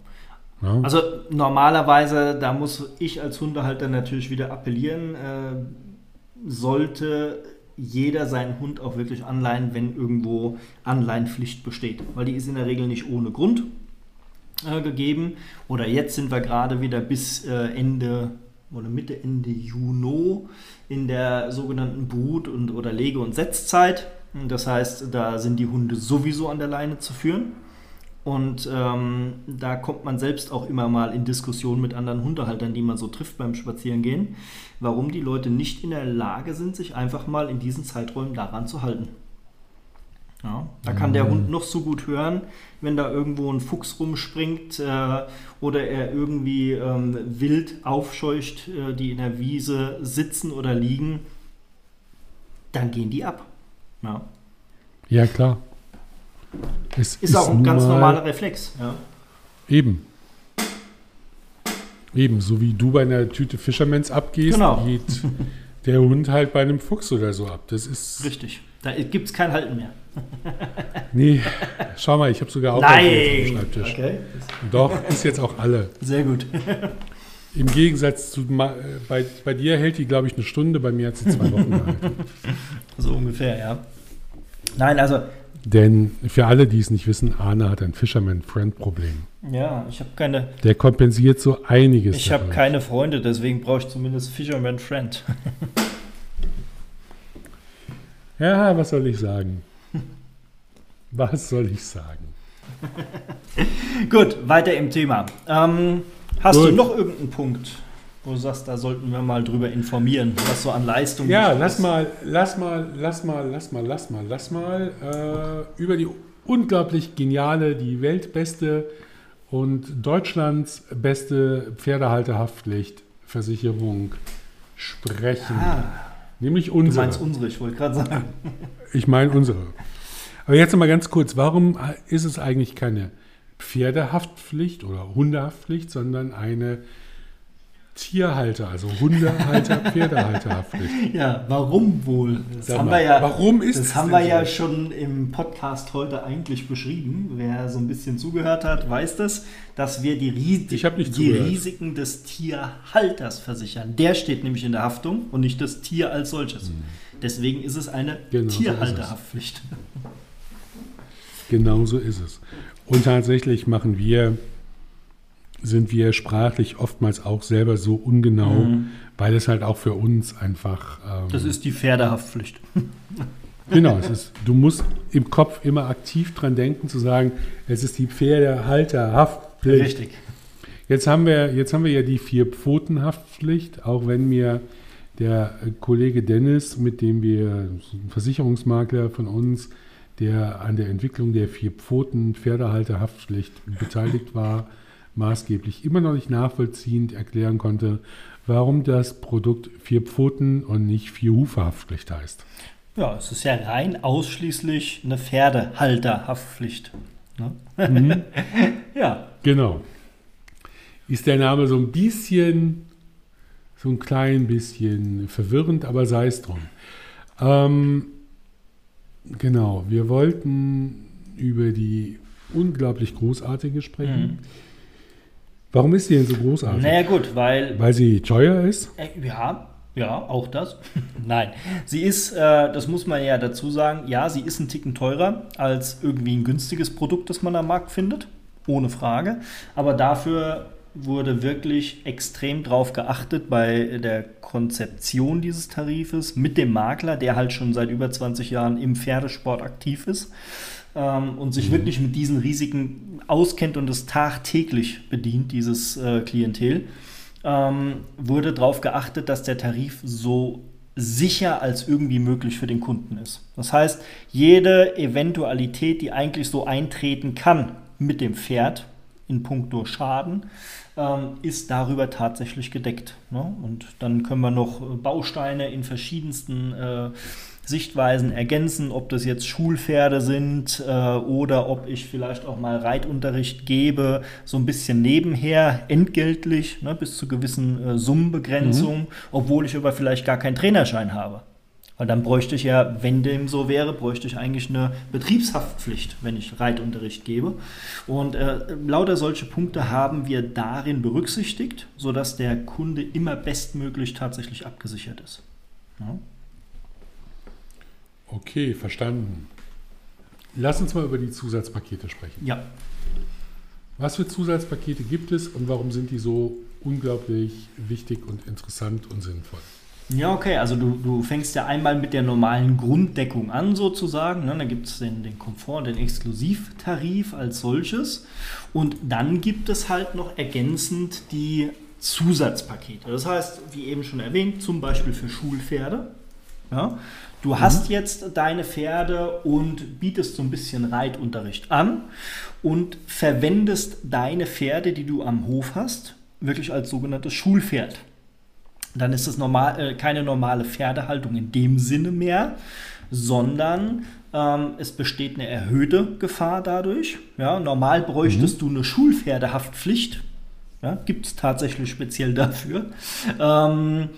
A: Ne?
B: Also normalerweise, da muss ich als Hundehalter natürlich wieder appellieren, äh, sollte jeder seinen Hund auch wirklich anleihen, wenn irgendwo Anleihenpflicht besteht. Weil die ist in der Regel nicht ohne Grund äh, gegeben. Oder jetzt sind wir gerade wieder bis äh, Ende oder Mitte, Ende Juni in der sogenannten Brut- und oder Lege- und Setzzeit. Das heißt, da sind die Hunde sowieso an der Leine zu führen. Und ähm, da kommt man selbst auch immer mal in Diskussionen mit anderen Hundehaltern, die man so trifft beim Spazierengehen, warum die Leute nicht in der Lage sind, sich einfach mal in diesen Zeiträumen daran zu halten. Ja, da kann der Hund noch so gut hören, wenn da irgendwo ein Fuchs rumspringt äh, oder er irgendwie ähm, wild aufscheucht, äh, die in der Wiese sitzen oder liegen, dann gehen die ab. Ja.
A: Ja, klar. Es
B: Ist, auch ein ganz
A: mal-
B: normaler Reflex. Ja.
A: Eben. Eben, so wie du bei einer Tüte Fishermans abgehst,
B: Genau.
A: geht [laughs] der Hund halt bei einem Fuchs oder so ab. Das ist.
B: Richtig. Da gibt es kein Halten mehr. [laughs]
A: Nee, schau mal, ich habe sogar auch welche auf dem Schreibtisch.
B: Okay.
A: Doch, ist jetzt auch alle.
B: Sehr gut. [laughs]
A: Im Gegensatz zu äh, bei, bei dir hält die, glaube ich, eine Stunde, bei mir hat sie zwei Wochen gehalten.
B: So ungefähr, ja. Nein, also
A: Denn für alle, die es nicht wissen, Arne hat ein Fisherman-Friend-Problem.
B: Ja, ich habe keine.
A: Der kompensiert so einiges.
B: Ich habe keine Freunde, deswegen brauche ich zumindest Fisherman Friend. [laughs]
A: Ja, was soll ich sagen? [laughs] Was soll ich sagen?
B: Gut, weiter im Thema. Ähm, hast
A: Gut.
B: du noch irgendeinen Punkt, wo du sagst, da sollten wir mal drüber informieren, was so an Leistung
A: Ja, lass
B: ist?
A: mal, lass mal, lass mal, lass mal, lass mal, lass mal äh, über die unglaublich geniale, die weltbeste und Deutschlands beste Pferdehalterhaftpflichtversicherung sprechen.
B: Ah,
A: Nämlich
B: du
A: unsere.
B: meinst unsere, ich wollte gerade sagen. [laughs]
A: Ich meine unsere. Aber jetzt mal ganz kurz, warum ist es eigentlich keine Pferdehaftpflicht oder Hundehaftpflicht, sondern eine Tierhalter, also Hundehalter, [laughs] Pferdehalterhaftpflicht?
B: Ja, warum wohl? Das
A: Sag
B: haben
A: mal,
B: wir ja,
A: warum ist
B: das haben wir ja
A: so?
B: schon im Podcast heute eigentlich beschrieben. Wer so ein bisschen zugehört hat, weiß das, dass wir die, Ries die
A: zugehört.
B: Risiken des Tierhalters versichern. Der steht nämlich in der Haftung und nicht das Tier als solches. Deswegen ist es eine
A: Hm. Genau, so.
B: Tierhalterhaftpflicht.
A: Genau so ist es. Und tatsächlich machen wir, sind wir sprachlich oftmals auch selber so ungenau, weil es halt auch für uns einfach. Ähm,
B: Das ist die Pferdehaftpflicht.
A: Genau, es ist, du musst im Kopf immer aktiv dran denken, zu sagen, es ist die Pferdehalterhaftpflicht.
B: Richtig.
A: Jetzt haben wir, jetzt haben wir ja die Vier-Pfoten-Haftpflicht, auch wenn mir der äh, Kollege Dennis, mit dem wir, ein Versicherungsmakler von uns, der an der Entwicklung der Vier-Pfoten-Pferdehalterhaftpflicht beteiligt war, maßgeblich immer noch nicht nachvollziehend erklären konnte, warum das Produkt Vier-Pfoten und nicht Vier-Hufe-Haftpflicht heißt.
B: Ja, es ist ja rein ausschließlich eine Pferdehalterhaftpflicht. Ne?
A: Mhm. [laughs]
B: Ja,
A: Genau. Ist der Name so ein bisschen, so ein klein bisschen verwirrend, aber sei es drum. Ähm, genau, wir wollten über die unglaublich großartige sprechen.
B: Mhm.
A: Warum ist sie denn so großartig?
B: naja gut, weil
A: Weil sie teuer ist?
B: Äh, Ja, ja, auch das. [laughs] Nein, sie ist, äh, das muss man ja dazu sagen, ja, sie ist ein Ticken teurer als irgendwie ein günstiges Produkt, das man am Markt findet, ohne Frage. Aber dafür wurde wirklich extrem drauf geachtet bei der Konzeption dieses Tarifes mit dem Makler, der halt schon seit über 20 Jahren im Pferdesport aktiv ist ähm, und sich wirklich mit diesen Risiken auskennt und es tagtäglich bedient, dieses äh, Klientel ähm, wurde darauf geachtet, dass der Tarif so sicher als irgendwie möglich für den Kunden ist. Das heißt, jede Eventualität, die eigentlich so eintreten kann mit dem Pferd in puncto Schaden, ähm, ist darüber tatsächlich gedeckt. Ne? Und dann können wir noch Bausteine in verschiedensten äh, Sichtweisen ergänzen, ob das jetzt Schulpferde sind äh, oder ob ich vielleicht auch mal Reitunterricht gebe, so ein bisschen nebenher, entgeltlich, ne, bis zu gewissen äh, Summenbegrenzungen, obwohl ich aber vielleicht gar keinen Trainerschein habe. Weil dann bräuchte ich ja, wenn dem so wäre, bräuchte ich eigentlich eine Betriebshaftpflicht, wenn ich Reitunterricht gebe. Und äh, lauter solche Punkte haben wir darin berücksichtigt, sodass der Kunde immer bestmöglich tatsächlich abgesichert ist. Ja.
A: Okay, verstanden. Lass uns mal über die Zusatzpakete sprechen.
B: ja.
A: Was für Zusatzpakete gibt es und warum sind die so unglaublich wichtig und interessant und sinnvoll?
B: Ja, okay, also du, du fängst ja einmal mit der normalen Grunddeckung an sozusagen. Ne? Da gibt es den, den Komfort, den Exklusivtarif als solches. Und dann gibt es halt noch ergänzend die Zusatzpakete. Das heißt, wie eben schon erwähnt, zum Beispiel für Schulpferde. Ja? Du hast jetzt deine Pferde und bietest so ein bisschen Reitunterricht an und verwendest deine Pferde, die du am Hof hast, wirklich als sogenanntes Schulpferd dann ist es normal, äh, keine normale Pferdehaltung in dem Sinne mehr, sondern ähm, es besteht eine erhöhte Gefahr dadurch. Ja, normal bräuchtest du eine Schulpferdehaftpflicht. Ja, Gibt es tatsächlich speziell dafür. Ähm,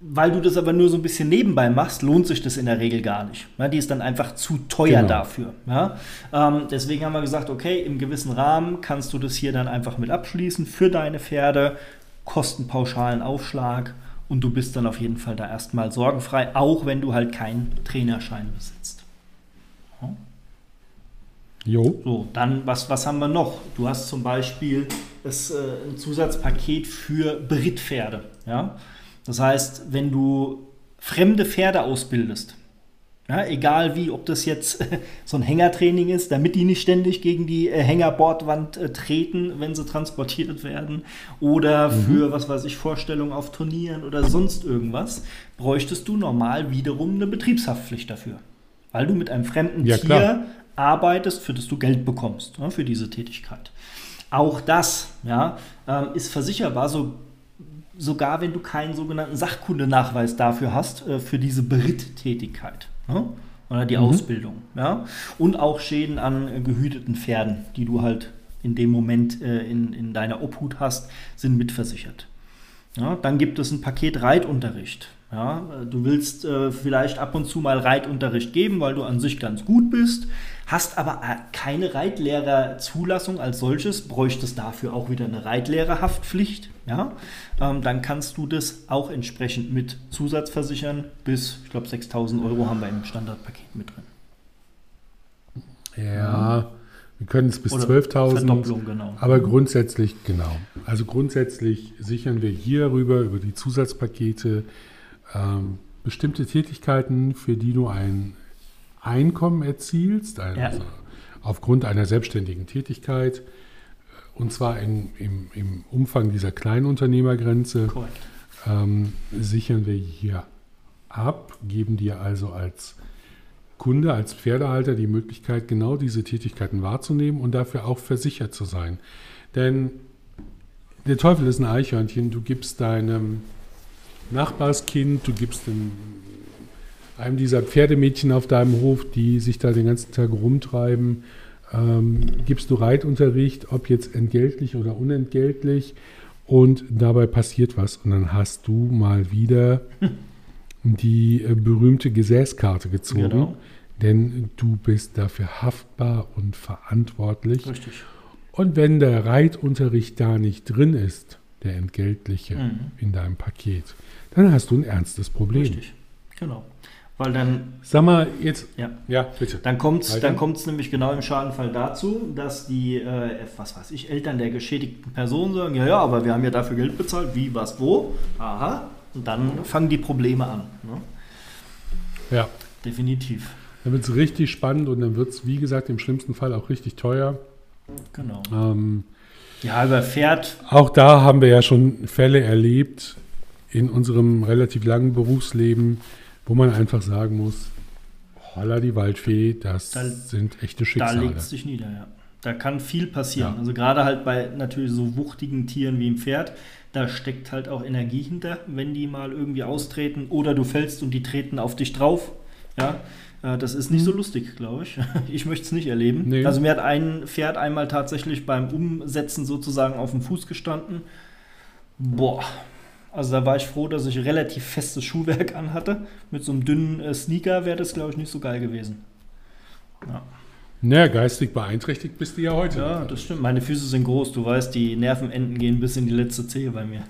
B: weil du das aber nur so ein bisschen nebenbei machst, lohnt sich das in der Regel gar nicht. Ja, die ist dann einfach zu teuer
A: Genau.
B: dafür. Ja? Ähm, deswegen haben wir gesagt, okay, im gewissen Rahmen kannst du das hier dann einfach mit abschließen für deine Pferde, kostenpauschalen Aufschlag und du bist dann auf jeden Fall da erstmal sorgenfrei, auch wenn du halt keinen Trainerschein besitzt. Jo. So, dann, was, was haben wir noch? Du hast zum Beispiel das, äh, ein Zusatzpaket für Brittpferde. Ja? Das heißt, wenn du fremde Pferde ausbildest, ja, egal wie, ob das jetzt [laughs] so ein Hängertraining ist, damit die nicht ständig gegen die äh, Hängerbordwand äh, treten, wenn sie transportiert werden, oder mhm. für, was weiß ich, Vorstellungen auf Turnieren oder sonst irgendwas, bräuchtest du normal wiederum eine Betriebshaftpflicht dafür. Weil du mit einem fremden ja, Tier klar. arbeitest, für das du Geld bekommst, ja, für diese Tätigkeit. Auch das ja, ähm, ist versicherbar, so sogar wenn du keinen sogenannten Sachkundenachweis dafür hast, äh, für diese Berittätigkeit. Ne? Oder die mhm. Ausbildung. Ja? Und auch Schäden an gehüteten Pferden, die du halt in dem Moment äh, in, in deiner Obhut hast, sind mitversichert. Ja? Dann gibt es ein Paket Reitunterricht. Ja? Du willst äh, vielleicht ab und zu mal Reitunterricht geben, weil du an sich ganz gut bist hast aber äh, keine Reitlehrerzulassung als solches, bräuchtest dafür auch wieder eine Reitlehrerhaftpflicht. Ja? Ähm, dann kannst du das auch entsprechend mit Zusatz versichern. Bis, ich glaube, 6000 Euro haben wir im Standardpaket mit drin.
A: Ja, wir können es bis 12.000. Genau. Aber grundsätzlich, genau. Also grundsätzlich sichern wir hierüber, über die Zusatzpakete, ähm, bestimmte Tätigkeiten, für die du ein Einkommen erzielst, also ja. aufgrund einer selbstständigen Tätigkeit, und zwar in, im, im, Umfang dieser Kleinunternehmergrenze, ähm, sichern wir hier ab, geben dir also als Kunde, als Pferdehalter die Möglichkeit, genau diese Tätigkeiten wahrzunehmen und dafür auch versichert zu sein. Denn der Teufel ist ein Eichhörnchen, du gibst deinem Nachbarskind, du gibst dem einem dieser Pferdemädchen auf deinem Hof, die sich da den ganzen Tag rumtreiben, ähm, gibst du Reitunterricht, ob jetzt entgeltlich oder unentgeltlich, und dabei passiert was. Und dann hast du mal wieder [laughs] die äh, berühmte Gesäßkarte gezogen. Genau. Denn du bist dafür haftbar und verantwortlich. Richtig. Und wenn der Reitunterricht da nicht drin ist, der entgeltliche mhm. in deinem Paket, dann hast du ein ernstes Problem. Richtig,
B: genau. Weil dann.
A: Sag mal, jetzt.
B: Ja, ja bitte. Dann kommt es dann kommt's nämlich genau im Schadenfall dazu, dass die, äh, was weiß ich, Eltern der geschädigten Person sagen: Ja, ja, aber wir haben ja dafür Geld bezahlt. Wie, was, wo? Aha. Und dann fangen die Probleme an. Ne?
A: Ja.
B: Definitiv.
A: Dann wird es richtig spannend und dann wird es, wie gesagt, im schlimmsten Fall auch richtig teuer.
B: Genau. Ähm, ja, über Pferd.
A: Auch da haben wir ja schon Fälle erlebt in unserem relativ langen Berufsleben wo man einfach sagen muss, holla die Waldfee, das da, sind echte Schicksale.
B: Da legt es sich nieder, ja. Da kann viel passieren. Ja. Also gerade halt bei natürlich so wuchtigen Tieren wie im Pferd, da steckt halt auch Energie hinter, wenn die mal irgendwie austreten oder du fällst und die treten auf dich drauf. Ja, äh, das ist nicht so mhm. lustig, glaube ich. [laughs] Ich möchte es nicht erleben. Nee. Also mir hat ein Pferd einmal tatsächlich beim Umsetzen sozusagen auf dem Fuß gestanden. Boah, also da war ich froh, dass ich relativ festes Schuhwerk [laughs] anhatte. Mit so einem dünnen äh, Sneaker wäre das, glaube ich, nicht so geil gewesen.
A: Ja. Naja, geistig beeinträchtigt bist du ja heute.
B: Ja, das stimmt. Meine Füße sind groß. Du weißt, die Nervenenden gehen bis in die letzte Zehe bei mir.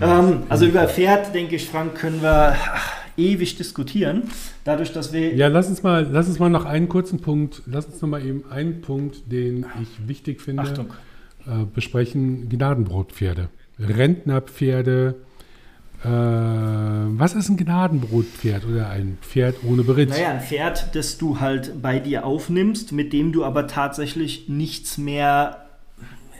B: ähm, also über Pferd, denke ich, Frank, können wir ach, ewig diskutieren. Dadurch, dass wir.
A: Ja, lass uns mal, lass uns mal noch einen kurzen Punkt, lass uns noch mal eben einen Punkt, den ich wichtig finde, äh, besprechen: Gnadenbrotpferde. Rentnerpferde. Äh, was ist ein Gnadenbrotpferd oder ein Pferd ohne Beritt?
B: Naja, ein Pferd, das du halt bei dir aufnimmst, mit dem du aber tatsächlich nichts mehr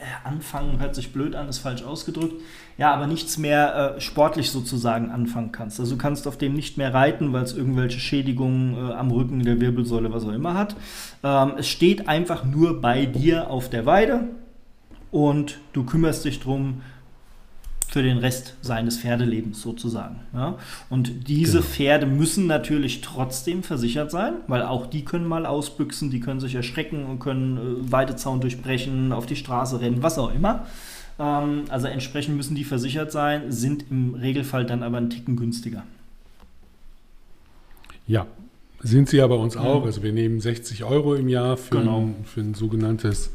B: äh, anfangen, hört sich blöd an, ist falsch ausgedrückt, ja, aber nichts mehr äh, sportlich sozusagen anfangen kannst. Also du kannst auf dem nicht mehr reiten, weil es irgendwelche Schädigungen äh, am Rücken, der Wirbelsäule, was auch immer hat. Ähm, es steht einfach nur bei dir auf der Weide und du kümmerst dich darum, für den Rest seines Pferdelebens sozusagen. Ja? Und diese genau. Pferde müssen natürlich trotzdem versichert sein, weil auch die können mal ausbüchsen, die können sich erschrecken und können äh, Weidezaun durchbrechen, auf die Straße rennen, was auch immer. Ähm, also entsprechend müssen die versichert sein, sind im Regelfall dann aber einen Ticken günstiger.
A: Ja, sind sie ja bei uns auch. Also wir nehmen 60 Euro im Jahr für, genau. ein, für ein sogenanntes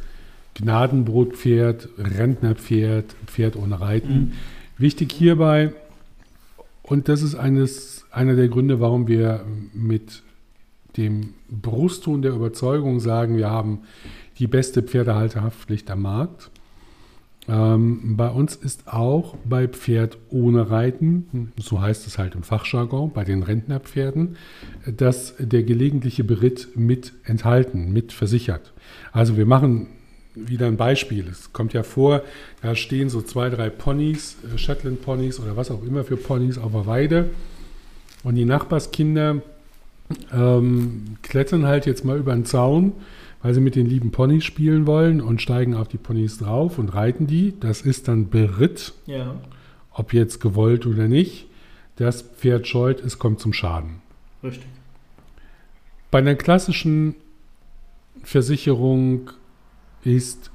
A: Gnadenbrotpferd, Rentnerpferd, Pferd ohne Reiten. Mhm. Wichtig hierbei, und das ist eines, einer der Gründe, warum wir mit dem Brustton der Überzeugung sagen, wir haben die beste Pferdehalterhaftpflicht am Markt. Ähm, bei uns ist auch bei Pferd ohne Reiten, so heißt es halt im Fachjargon, bei den Rentnerpferden, dass der gelegentliche Beritt mit enthalten, mit versichert. Also wir machen wieder ein Beispiel. Es kommt ja vor, da stehen so zwei, drei Ponys, äh, Shetland-Ponys oder was auch immer für Ponys auf der Weide. Und die Nachbarskinder ähm, klettern halt jetzt mal über den Zaun, weil sie mit den lieben Ponys spielen wollen und steigen auf die Ponys drauf und reiten die. Das ist dann Beritt,
B: Ja.
A: ob jetzt gewollt oder nicht. Das Pferd scheut, es kommt zum Schaden.
B: Richtig.
A: Bei einer klassischen Versicherung ist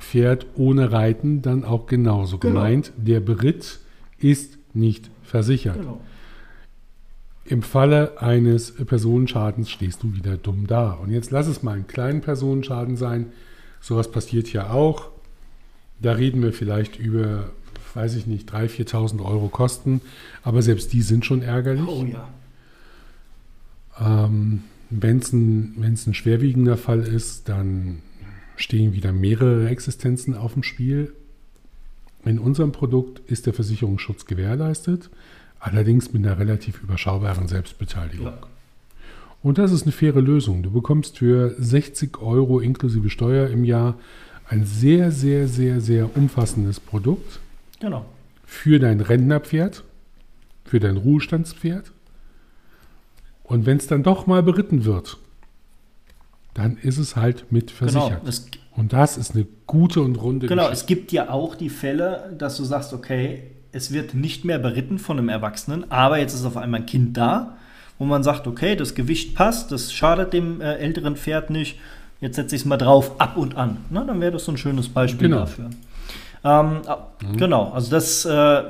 A: Pferd ohne Reiten dann auch genauso
B: Genau.
A: gemeint. Der Beritt ist nicht versichert.
B: Genau.
A: Im Falle eines Personenschadens stehst du wieder dumm da. Und jetzt lass es mal einen kleinen Personenschaden sein. Sowas passiert ja auch. Da reden wir vielleicht über, weiß ich nicht, 3.000, 4.000 Euro Kosten. Aber selbst die sind schon ärgerlich.
B: Oh ja.
A: Ähm, Wenn es ein, wenn's ein schwerwiegender Fall ist, dann stehen wieder mehrere Existenzen auf dem Spiel. In unserem Produkt ist der Versicherungsschutz gewährleistet, allerdings mit einer relativ überschaubaren Selbstbeteiligung.
B: Ja.
A: Und das ist eine faire Lösung. Du bekommst für 60 Euro inklusive Steuer im Jahr ein sehr, sehr, sehr, sehr umfassendes Produkt
B: Genau.
A: für dein Rentnerpferd, für dein Ruhestandspferd. Und wenn es dann doch mal beritten wird, dann ist es halt mit versichert.
B: Genau. Es,
A: Und das ist eine gute und runde
B: genau. Es
A: Geschichte.
B: gibt ja auch die Fälle, dass du sagst, okay, es wird nicht mehr beritten von einem Erwachsenen, aber jetzt ist auf einmal ein Kind da, wo man sagt, okay, das Gewicht passt, das schadet dem äh, älteren Pferd nicht. Jetzt setze ich es mal drauf, ab und an. Na, dann wäre das so ein schönes Beispiel
A: Genau.
B: dafür. Ähm, ah, Genau, also das, äh,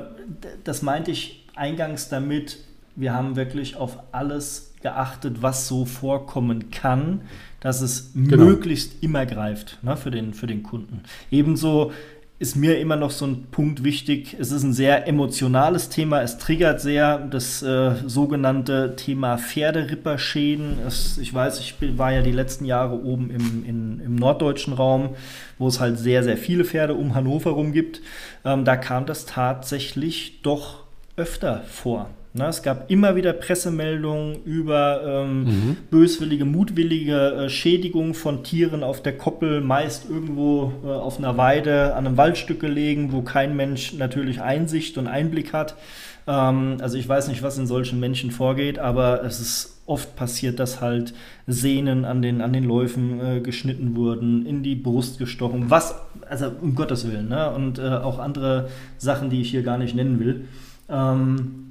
B: das meinte ich eingangs damit, wir haben wirklich auf alles geachtet, was so vorkommen kann, dass es
A: Genau.
B: möglichst immer greift ne, für, den, für den Kunden. Ebenso ist mir immer noch so ein Punkt wichtig. Es ist ein sehr emotionales Thema. Es triggert sehr das äh, sogenannte Thema Pferderipperschäden. Es, ich weiß, ich war ja die letzten Jahre oben im, in, im norddeutschen Raum, wo es halt sehr, sehr viele Pferde um Hannover rum gibt. Ähm, da kam das tatsächlich doch öfter vor. Na, es gab immer wieder Pressemeldungen über ähm, böswillige, mutwillige äh, Schädigung von Tieren auf der Koppel, meist irgendwo äh, auf einer Weide an einem Waldstück gelegen, wo kein Mensch natürlich Einsicht und Einblick hat. Ähm, also ich weiß nicht, was in solchen Menschen vorgeht, aber es ist oft passiert, dass halt Sehnen an den, an den Läufen äh, geschnitten wurden, in die Brust gestochen, was, also um Gottes Willen, ne? und äh, auch andere Sachen, die ich hier gar nicht nennen will. Ähm,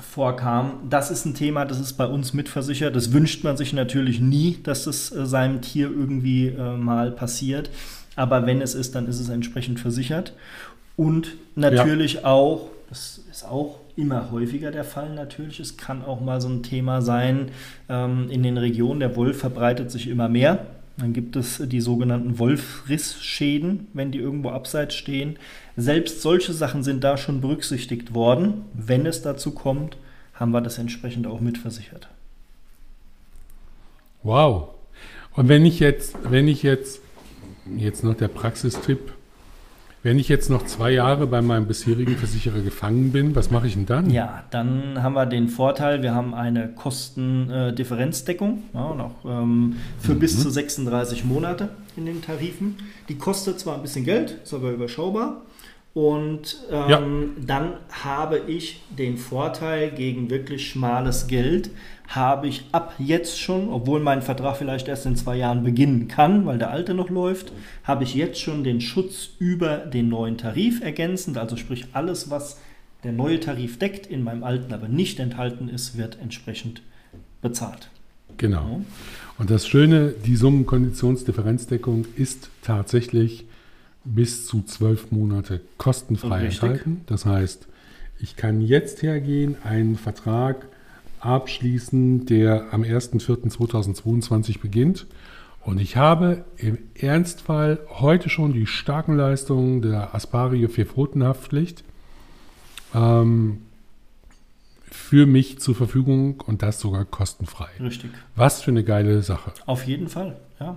B: vorkam. Das ist ein Thema, das ist bei uns mitversichert. Das wünscht man sich natürlich nie, dass das äh, seinem Tier irgendwie äh, mal passiert. Aber wenn es ist, dann ist es entsprechend versichert. Und natürlich auch, das ist auch immer häufiger der Fall natürlich, es kann auch mal so ein Thema sein, ähm, in den Regionen, der Wolf verbreitet sich immer mehr. Dann gibt es die sogenannten Wolfrissschäden, wenn die irgendwo abseits stehen. Selbst solche Sachen sind da schon berücksichtigt worden. Wenn es dazu kommt, haben wir das entsprechend auch mitversichert.
A: Wow. Und wenn ich jetzt, wenn ich jetzt, jetzt noch der Praxistipp, wenn ich jetzt noch zwei Jahre bei meinem bisherigen Versicherer gefangen bin, was mache ich denn dann?
B: Ja, dann haben wir den Vorteil, wir haben eine Kostendifferenzdeckung ja, und auch ähm, für bis zu 36 Monate in den Tarifen. Die kostet zwar ein bisschen Geld, ist aber überschaubar. Und ähm,
A: Ja.
B: dann habe ich den Vorteil gegen wirklich schmales Geld, habe ich ab jetzt schon, obwohl mein Vertrag vielleicht erst in zwei Jahren beginnen kann, weil der alte noch läuft, habe ich jetzt schon den Schutz über den neuen Tarif ergänzend, also sprich alles, was der neue Tarif deckt, in meinem alten aber nicht enthalten ist, wird entsprechend bezahlt.
A: Genau. Und das Schöne, die Summenkonditionsdifferenzdeckung ist tatsächlich bis zu zwölf Monate kostenfrei enthalten. Das heißt, ich kann jetzt hergehen, einen Vertrag abschließen, der am 1.4.2022 beginnt. Und ich habe im Ernstfall heute schon die starken Leistungen der Aspario Vierpfotenhaftpflicht. Ähm, für mich zur Verfügung und das sogar kostenfrei.
B: Richtig.
A: Was für eine geile Sache.
B: Auf jeden Fall, ja.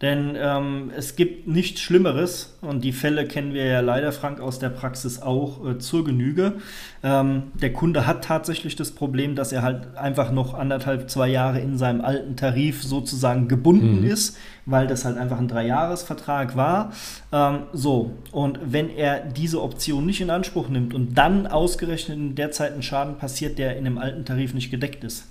B: Denn ähm, es gibt nichts Schlimmeres, und die Fälle kennen wir ja leider, Frank, aus der Praxis auch äh, zur Genüge. Ähm, der Kunde hat tatsächlich das Problem, dass er halt einfach noch anderthalb, zwei Jahre in seinem alten Tarif sozusagen gebunden mhm. ist, weil das halt einfach ein Dreijahresvertrag war. Ähm, so, und wenn er diese Option nicht in Anspruch nimmt und dann ausgerechnet in der Zeit ein Schaden passiert, der in dem alten Tarif nicht gedeckt ist,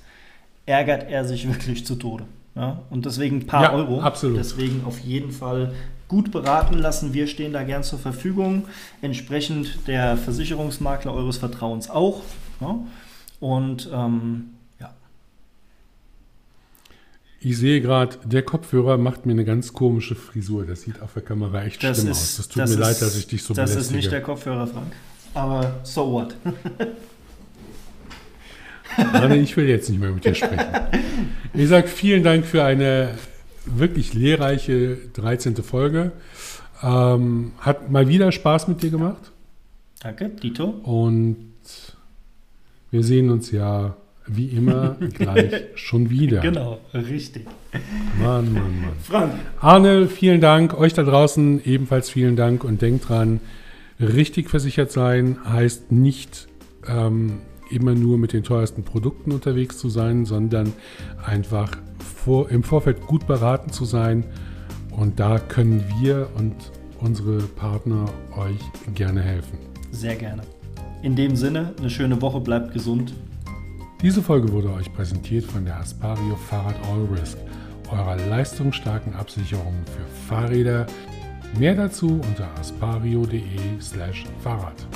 B: ärgert er sich wirklich zu Tode. Ja, und deswegen ein paar ja, Euro.
A: Absolut.
B: Deswegen auf jeden Fall gut beraten lassen. Wir stehen da gern zur Verfügung. Entsprechend der Versicherungsmakler eures Vertrauens auch. Ja. Und ähm, ja.
A: Ich sehe gerade, der Kopfhörer macht mir eine ganz komische Frisur. Das sieht auf der Kamera echt
B: das
A: schlimm
B: ist,
A: aus.
B: Das tut das mir ist, leid, dass ich dich so Das belästige. ist nicht der Kopfhörer, Frank. Aber so what? [laughs]
A: Anne, ich will jetzt nicht mehr mit dir sprechen. Ich sage vielen Dank für eine wirklich lehrreiche 13. Folge. Ähm, hat mal wieder Spaß mit dir gemacht.
B: Danke, Dito.
A: Und wir sehen uns ja wie immer [laughs] gleich schon wieder.
B: Genau, richtig.
A: Mann, Mann, Mann.
B: Frank.
A: Arne, vielen Dank. Euch da draußen ebenfalls vielen Dank und denkt dran, richtig versichert sein heißt nicht ähm, immer nur mit den teuersten Produkten unterwegs zu sein, sondern einfach vor, im Vorfeld gut beraten zu sein. Und da können wir und unsere Partner euch gerne helfen.
B: Sehr gerne. In dem Sinne, eine schöne Woche, bleibt gesund.
A: Diese Folge wurde euch präsentiert von der Aspario Fahrrad All Risk, eurer leistungsstarken Absicherung für Fahrräder. Mehr dazu unter aspario.de/fahrrad.